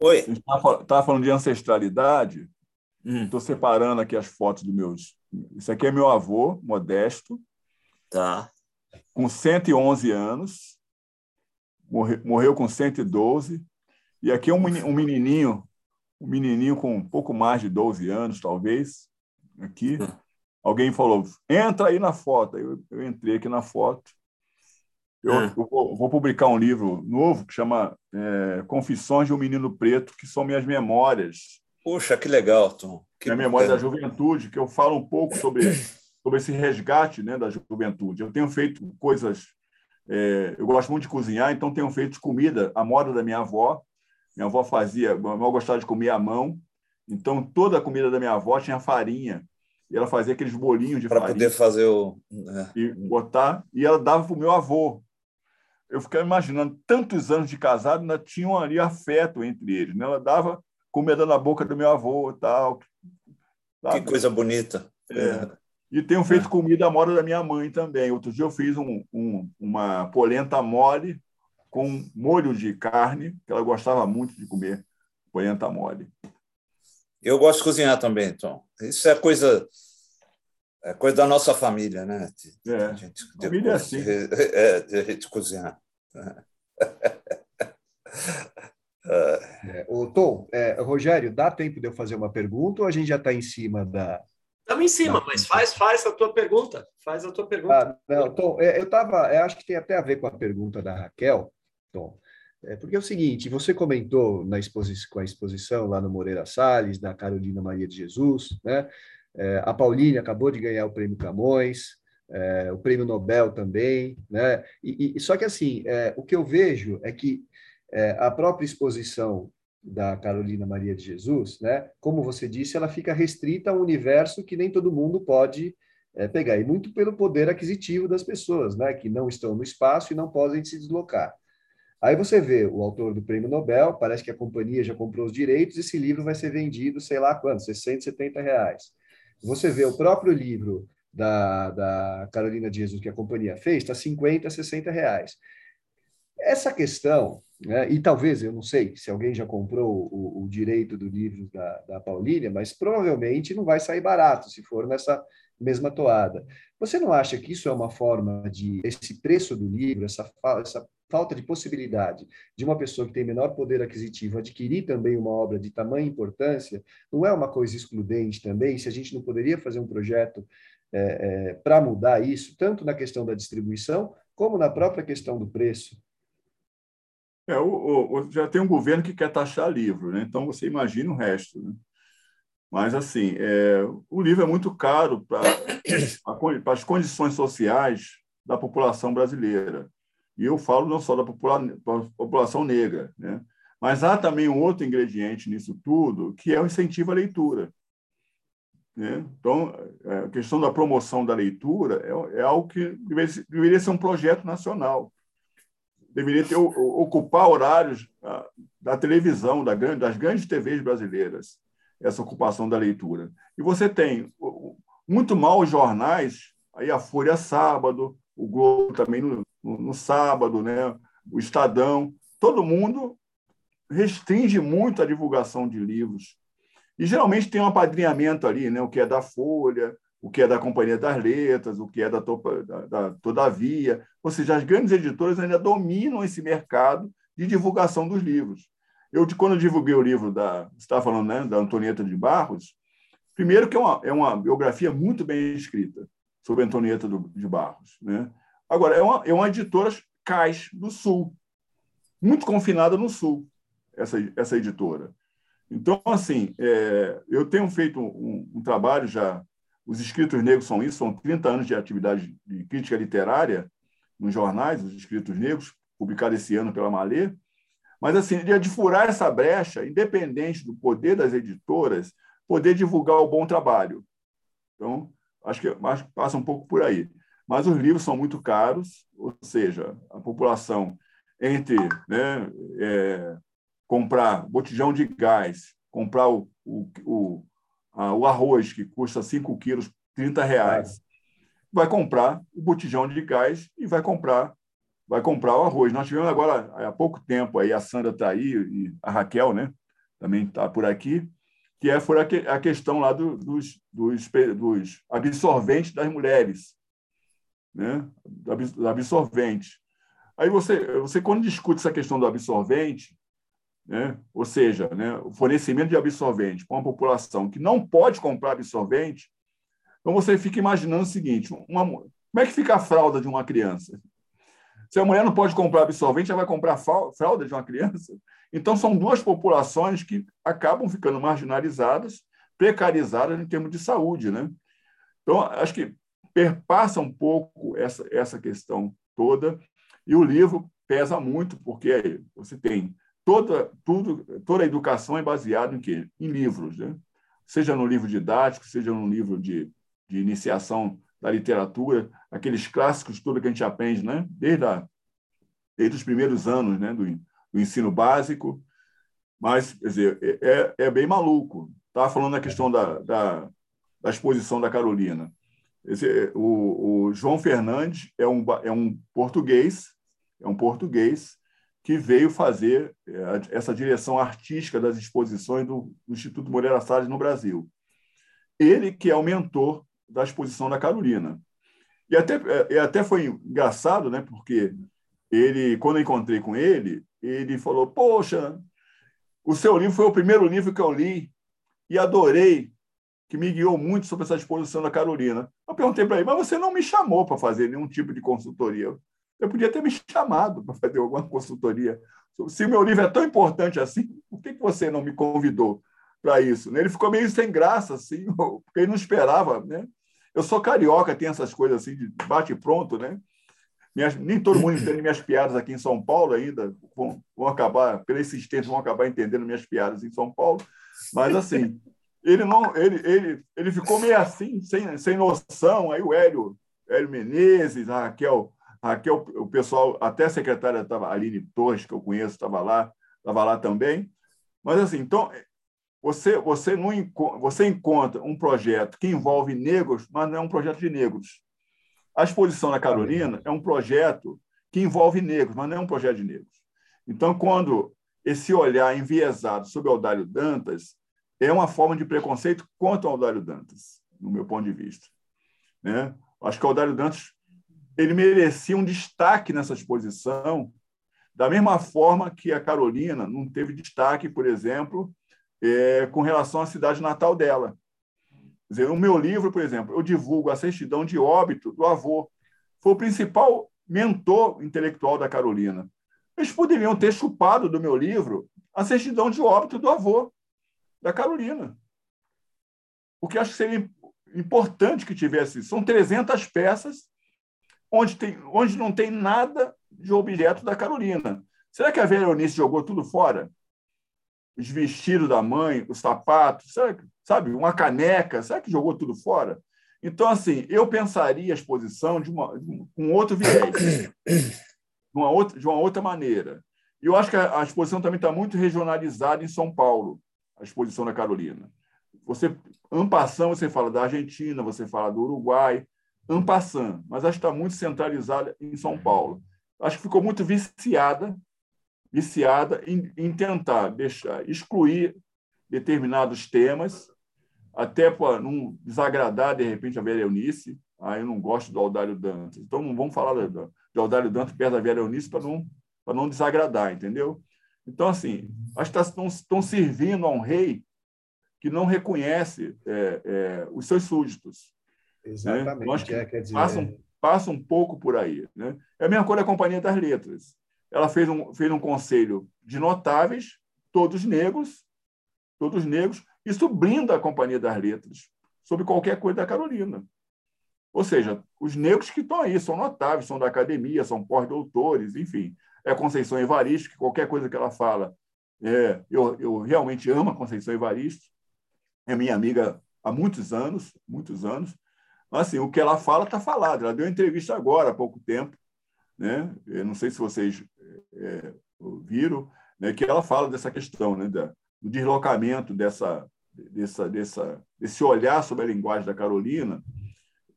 Oi. A gente estava falando de ancestralidade. Estou hum. separando aqui as fotos dos meus. Isso aqui é meu avô, Modesto. Tá com 111 anos, morreu, morreu com 112, E aqui é um menininho, um menininho com um pouco mais de 12 anos, talvez, aqui. Alguém falou, entra aí na foto. Eu, eu entrei aqui na foto. Eu, é. eu vou, vou, publicar um livro novo que chama é, Confissões de um Menino Preto, que são minhas memórias. Puxa, que legal, Tom. Que minha memória da juventude, que eu falo um pouco sobre, <clears throat> sobre esse resgate né, da juventude. Eu tenho feito coisas. É, eu gosto muito de cozinhar, então tenho feito comida à moda da minha avó. Minha avó fazia, minha avó gostava de comer à mão, então toda a comida da minha avó tinha farinha. E ela fazia aqueles bolinhos de pra farinha. Para poder fazer o. É. E botar. E ela dava para o meu avô. Eu ficava imaginando, tantos anos de casado, ainda tinham ali afeto entre eles. Né? Ela dava comida na boca do meu avô tal. Sabe? Que coisa bonita. É. E tenho feito é. comida à moda da minha mãe também. Outro dia eu fiz um, um, uma polenta mole com molho de carne, que ela gostava muito de comer polenta mole. Eu gosto de cozinhar também, Tom. Isso é coisa é coisa da nossa família, né? É. A gente, família é assim. <laughs> É, de a gente cozinhar. <laughs> É, o Tom, é, Rogério, dá tempo de eu fazer uma pergunta ou a gente já está em cima da. Estamos em cima, da... mas faz, faz a tua pergunta. Faz a tua pergunta. Ah, não, Tom, é, eu estava. Acho que tem até a ver com a pergunta da Raquel, Tom. É, porque é o seguinte, você comentou na exposição, com a exposição lá no Moreira Salles, da Carolina Maria de Jesus, né? É, a Pauline acabou de ganhar o prêmio Camões, é, o prêmio Nobel também, né? E, e só que assim, é, o que eu vejo é que é, a própria exposição da Carolina Maria de Jesus, né? Como você disse, ela fica restrita a um universo que nem todo mundo pode é, pegar, e muito pelo poder aquisitivo das pessoas, né? Que não estão no espaço e não podem se deslocar. Aí você vê o autor do prêmio Nobel, parece que a companhia já comprou os direitos, esse livro vai ser vendido, sei lá quanto, 60, 70 reais. Você vê o próprio livro da, da Carolina de Jesus que a companhia fez, está 50, 60 reais. Essa questão, né, e talvez, eu não sei se alguém já comprou o, o direito do livro da, da Paulínia, mas provavelmente não vai sair barato se for nessa mesma toada. Você não acha que isso é uma forma de esse preço do livro, essa, essa falta de possibilidade de uma pessoa que tem menor poder aquisitivo adquirir também uma obra de tamanha importância, não é uma coisa excludente também? Se a gente não poderia fazer um projeto é, é, para mudar isso, tanto na questão da distribuição, como na própria questão do preço? É, o, o, já tem um governo que quer taxar livro, né? então você imagina o resto. Né? Mas, assim, é, o livro é muito caro para <coughs> as condições sociais da população brasileira. E eu falo não só da popula população negra, né? mas há também um outro ingrediente nisso tudo, que é o incentivo à leitura. Né? Então, é, a questão da promoção da leitura é, é algo que deveria, deveria, ser um projeto nacional. Deveria ter, ocupar horários ah, da televisão, da grande, das grandes TVs brasileiras, essa ocupação da leitura. E você tem muito mal os jornais, aí a Folha sábado, o Globo também no, no, no sábado, né? o Estadão, todo mundo restringe muito a divulgação de livros. E geralmente tem um apadrinhamento ali, né? o que é da Folha, o que é da Companhia das Letras, o que é da, da, da Todavia. Ou seja, as grandes editoras ainda dominam esse mercado de divulgação dos livros. Eu, quando eu divulguei o livro da, você estava falando, né, da Antonieta de Barros, primeiro que é uma, é uma biografia muito bem escrita sobre Antonieta de Barros. Né? Agora, é uma, é uma editora Cais do Sul, muito confinada no Sul, essa, essa editora. Então, assim, é, eu tenho feito um, um, trabalho já, os escritos negros são isso, são 30 anos de atividade de crítica literária nos jornais, os escritos negros, publicado esse ano pela Malê, mas, assim, de furar essa brecha, independente do poder das editoras, poder divulgar o bom trabalho. Então, acho que passa um pouco por aí mas os livros são muito caros, ou seja, a população entre né, é, comprar botijão de gás, comprar o, o, a, o arroz, que custa 5 quilos, 30 reais, vai comprar o botijão de gás e vai comprar vai comprar o arroz. Nós tivemos agora, há pouco tempo, aí a Sandra está aí, e a Raquel né, também está por aqui, que é foi a, questão lá do, dos, dos, dos absorventes das mulheres né, absorvente. Aí você, você, quando discute essa questão do absorvente, né? ou seja, né, o fornecimento de absorvente para uma população que não pode comprar absorvente, então você fica imaginando o seguinte: uma, como é que fica a fralda de uma criança? Se a mulher não pode comprar absorvente, ela vai comprar fralda de uma criança? Então, são duas populações que acabam ficando marginalizadas, precarizadas em termos de saúde. Né? Então, acho que perpassa um pouco essa, essa questão toda, e o livro pesa muito, porque você tem toda, tudo, toda a educação é baseada em quê? Em livros, né? seja no livro didático, seja no livro de, de iniciação da literatura, aqueles clássicos tudo que a gente aprende, né? desde, a, desde os primeiros anos né? do, do ensino básico, mas, quer dizer, é, é, é bem maluco. Estava falando da questão da, da, da exposição da Carolina. Esse, o, o, João Fernandes é um, é um português, é um português que veio fazer é, essa direção artística das exposições do, Instituto Moreira Salles no Brasil. Ele que é o mentor da exposição da Carolina. E até, é, até foi engraçado, né, porque ele, quando eu encontrei com ele, ele falou: Poxa, o seu livro foi o primeiro livro que eu li e adorei, que me guiou muito sobre essa exposição da Carolina. Eu perguntei para ele: Mas você não me chamou para fazer nenhum tipo de consultoria? Eu podia ter me chamado para fazer alguma <laughs> consultoria. Se o meu livro é tão importante assim, por que você não me convidou para isso? Né? Ele ficou meio sem graça, assim, <laughs> porque ele não esperava. Né? Eu sou carioca, tem essas coisas assim de bate pronto, né? Nem todo mundo entende minhas piadas aqui em São Paulo ainda, vão, vão acabar, pela insistência, vão acabar entendendo minhas piadas em São Paulo, mas assim, ele não, ele, ele, ele ficou meio assim, sem, sem noção, aí o Hélio, Hélio Menezes, a Raquel Raquel, o pessoal, até a secretária estava, Aline Torres, que eu conheço, estava lá, estava lá também. Mas, assim, então, você, você, não, você encontra um projeto que envolve negros, mas não é um projeto de negros. A exposição na Carolina é um projeto que envolve negros, mas não é um projeto de negros. Então, quando esse olhar enviesado sobre o Aldário Dantas é uma forma de preconceito contra o Aldário Dantas, no meu ponto de vista. Né? Acho que o Aldário Dantas ele merecia um destaque nessa exposição, da mesma forma que a Carolina não teve destaque, por exemplo, é, com relação à cidade natal dela. Quer dizer, o meu livro, por exemplo, eu divulgo a certidão de óbito do avô. Foi o principal mentor intelectual da Carolina. Eles poderiam ter chupado do meu livro a certidão de óbito do avô da Carolina. O que acho que seria importante que tivesse. São 300 peças onde, tem, onde não tem nada de objeto da Carolina. Será que a velha Eunice jogou tudo fora? Os vestidos da mãe, os sapatos, será que, sabe, uma caneca, será que jogou tudo fora? Então, assim, eu pensaria a exposição de, uma, de um outro viés, de uma outra, de uma outra maneira. E eu acho que a, a exposição também está muito regionalizada em São Paulo, a exposição da Carolina. Você, ampassão, você fala da Argentina, você fala do Uruguai, ampassando, mas acho que está muito centralizada em São Paulo. Acho que ficou muito viciada, viciada em, em tentar deixar, excluir determinados temas, até para não desagradar, de repente, a Vera Eunice. Ah, eu não gosto do Aldário Dantas. Então, não vamos falar de, de Aldário Dantas perto da Vera Eunice para não, não desagradar, entendeu? Então, assim, acho que estão, estão servindo a um rei que não reconhece é, é, os seus súditos. Exatamente. Né? Acho que é, quer dizer, passa, um, passa um pouco por aí. Né? É a mesma coisa da Companhia das Letras. Ela fez um, fez um conselho de notáveis, todos negros, todos negros. Isso blinda a Companhia das Letras sobre qualquer coisa da Carolina. Ou seja, os negros que estão aí são notáveis, são da academia, são pós-doutores, enfim. É a Conceição Evaristo, que qualquer coisa que ela fala, é, eu, eu realmente amo a Conceição Evaristo, é minha amiga há muitos anos, muitos anos, assim, o que ela fala está falado. Ela deu entrevista agora, há pouco tempo, né? Eu não sei se vocês é, né? que ela fala dessa questão, né? Da, do deslocamento dessa, dessa, dessa, desse olhar sobre a linguagem da Carolina,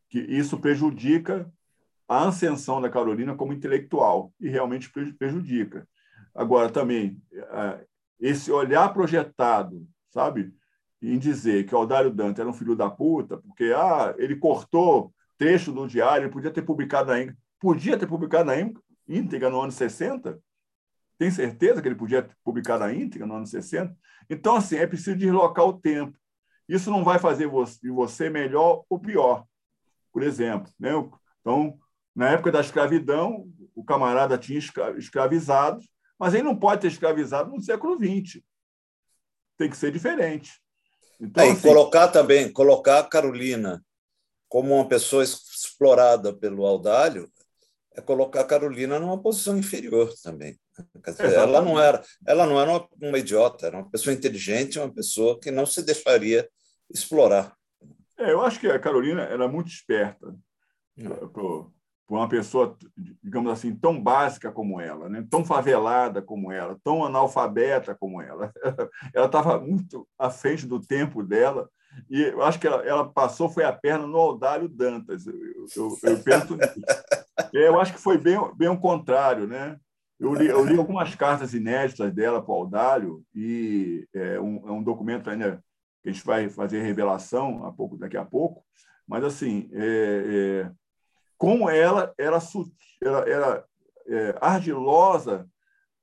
que isso prejudica a ascensão da Carolina como intelectual, e realmente prejudica. Agora, também, esse olhar projetado, sabe, em dizer que o Aldário Dante era um filho da puta, porque ah, ele cortou trecho do diário, ele podia ter publicado na íntegra. Podia ter publicado na íntegra no ano 60? Tem certeza que ele podia publicar na íntegra no ano 60? Então, assim, é preciso deslocar o tempo. Isso não vai fazer de você melhor ou pior. Por exemplo, né? então, na época da escravidão, o camarada tinha escravizado, mas ele não pode ter escravizado no século XX. Tem que ser diferente. Então, é, e assim, colocar também, colocar a Carolina como uma pessoa explorada pelo Audálio é colocar a Carolina numa posição inferior também. Dizer, ela não era, ela não era uma, uma, idiota, era uma pessoa inteligente, uma pessoa que não se deixaria explorar. É, eu acho que a Carolina era muito esperta por, uma pessoa, digamos assim, tão básica como ela, né? tão favelada como ela, tão analfabeta como ela. <laughs> Ela estava muito à frente do tempo dela e eu acho que ela, ela passou foi a perna no Audálio Dantas. Eu, eu, eu penso nisso. É, eu acho que foi bem, bem o contrário, né? Eu li, eu li algumas cartas inéditas dela para o Audálio e é um, é um documento ainda que a gente vai fazer revelação a pouco, daqui a pouco, mas assim, é, é, como ela era, era, era é, ardilosa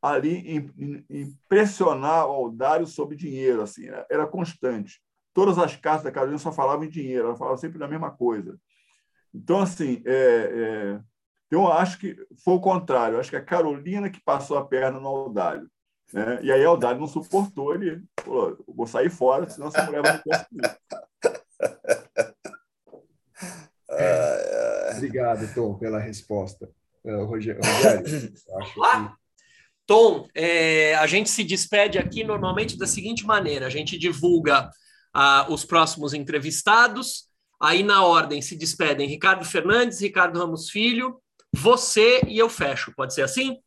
ali em, em, em, pressionar o Aldário sobre dinheiro, assim, era, era, constante. Todas as cartas da Carolina só falavam em dinheiro, ela falava sempre da mesma coisa. Então, assim, é, é, eu acho que foi o contrário. Acho que a Carolina que passou a perna no Aldário. Né? E aí Aldário não suportou, ele falou, vou sair fora, senão essa mulher vai me conseguir. <laughs> Obrigado, Tom, pela resposta. Uh, <coughs> Rogério, Rogério acho que... Tom, é, a gente se despede aqui normalmente da seguinte maneira: a gente divulga uh, os próximos entrevistados, aí na ordem se despedem Ricardo Fernandes, Ricardo Ramos Filho, você e eu fecho. Pode ser assim?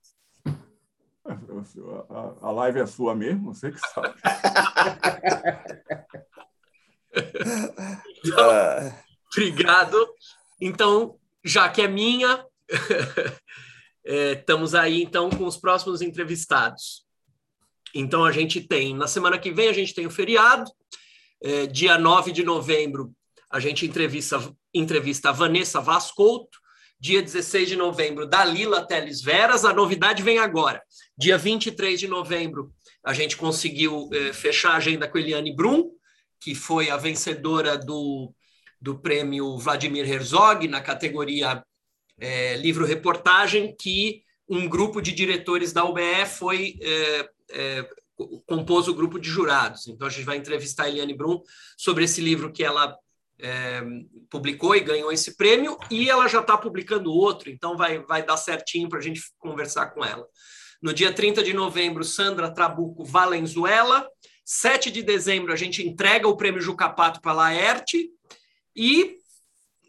A, live é sua mesmo, você que sabe. então, <laughs> <laughs> obrigado. Então, já que é minha, <laughs> é, estamos aí então com os próximos entrevistados. Então, a gente tem, na semana que vem, a gente tem o feriado, é, dia 9 de novembro, a gente entrevista, entrevista a Vanessa Vascouto, dia 16 de novembro, Dalila Teles Veras. A novidade vem agora. Dia 23 de novembro, a gente conseguiu eh, fechar a agenda com Eliane Brum, que foi a vencedora do, do prêmio Vladimir Herzog na categoria eh, livro-reportagem, que um grupo de diretores da UBE foi eh, compôs o grupo de jurados. Então a gente vai entrevistar a Eliane Brum sobre esse livro que ela é, publicou e ganhou esse prêmio, e ela já está publicando outro, então vai, vai dar certinho para a gente conversar com ela. No dia 30 de novembro, Sandra Trabuco Valenzuela. 7 de dezembro, a gente entrega o prêmio Jucapato para a Laerte. E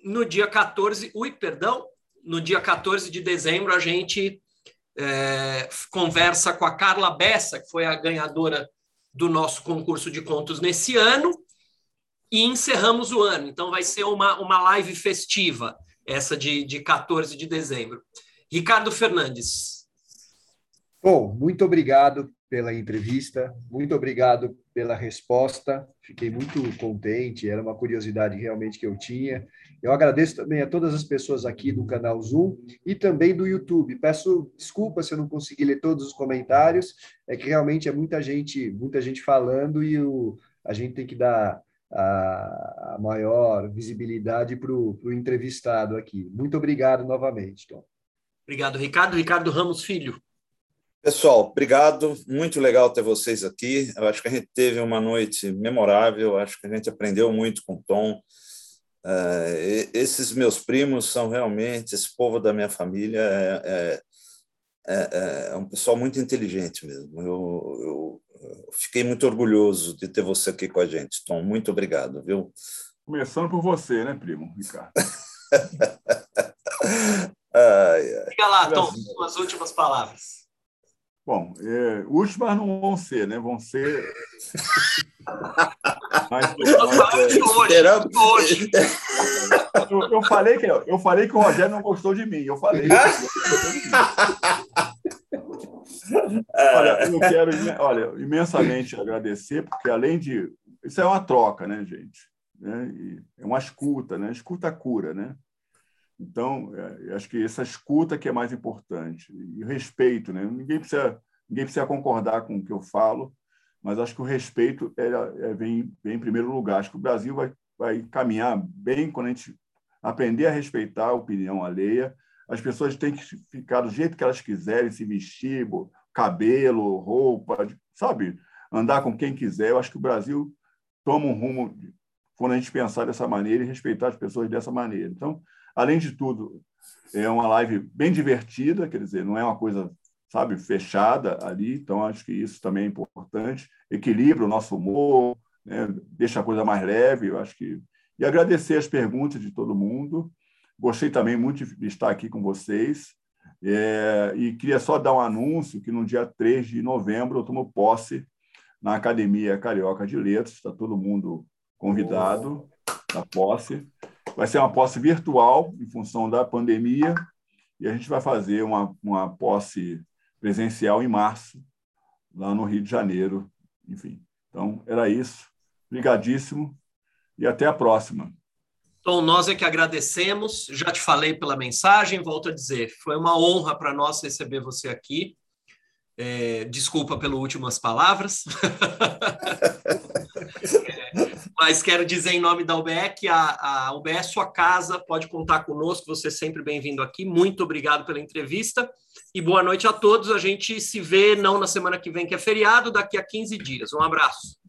no dia 14, ui, perdão, no dia 14 de dezembro, a gente é, conversa com a Carla Bessa, que foi a ganhadora do nosso concurso de contos nesse ano e encerramos o ano. Então, vai ser uma, uma live festiva, essa de, de 14 de dezembro. Ricardo Fernandes. Bom, muito obrigado pela entrevista, muito obrigado pela resposta. Fiquei muito contente, era uma curiosidade realmente que eu tinha. Eu agradeço também a todas as pessoas aqui do canal Zoom e também do YouTube. Peço desculpa se eu não consegui ler todos os comentários, é que realmente é muita gente, muita gente falando e o, a gente tem que dar a, a maior visibilidade para o entrevistado aqui. Muito obrigado novamente, Tom. Obrigado, Ricardo. Ricardo Ramos Filho. Pessoal, obrigado. Muito legal ter vocês aqui. Eu acho que a gente teve uma noite memorável. Acho que a gente aprendeu muito com o Tom. Uh, esses meus primos são realmente, esse povo da minha família é, é, é, é um pessoal muito inteligente mesmo. Eu, eu, fiquei muito orgulhoso de ter você aqui com a gente, Tom. Muito obrigado, viu? Começando por você, né, primo, Ricardo? <laughs> ai, ai. Fica lá, Tom, suas últimas palavras. Bom, é, últimas não vão ser, né? Vão ser. <laughs> mas, mas, é... <laughs> Eu, eu, falei que, eu falei que o Rogério não gostou de mim. Eu falei. <laughs> Olha, eu quero olha, imensamente agradecer, porque além de. Isso é uma troca, né, gente? Né? é uma escuta, né? Escuta cura, né? Então, é, acho que essa escuta que é mais importante. E respeito, né? Ninguém precisa ninguém precisa concordar com o que eu falo, mas acho que o respeito é, é, vem, vem em primeiro lugar. Acho que o Brasil vai, vai caminhar bem quando a gente aprender a respeitar a opinião alheia. As pessoas têm que ficar do jeito que elas quiserem, se vestir, cabelo, roupa, sabe? Andar com quem quiser. Eu acho que o Brasil toma um rumo quando a gente pensar dessa maneira e respeitar as pessoas dessa maneira. Então, além de tudo, é uma live bem divertida, quer dizer, não é uma coisa, sabe, fechada ali. Então, acho que isso também é importante. Equilibra o nosso humor, né? deixa a coisa mais leve. Eu acho que e agradecer as perguntas de todo mundo. Gostei também muito de estar aqui com vocês. É, e queria só dar um anúncio que no dia 3 de novembro eu tomo posse na Academia Carioca de Letras, está todo mundo convidado na posse. Vai ser uma posse virtual, em função da pandemia, e a gente vai fazer uma, uma posse presencial em março, lá no Rio de Janeiro. Enfim, então era isso. Obrigadíssimo e até a próxima. Então, nós é que agradecemos. Já te falei pela mensagem, volto a dizer, foi uma honra para nós receber você aqui. É, desculpa pelas últimas palavras. é, <laughs> mas quero dizer em nome da UBE que a, a UBE é sua casa, pode contar conosco, você é sempre bem-vindo aqui. Muito obrigado pela entrevista e boa noite a todos. A gente se vê não na semana que vem, que é feriado, daqui a 15 dias. Um abraço.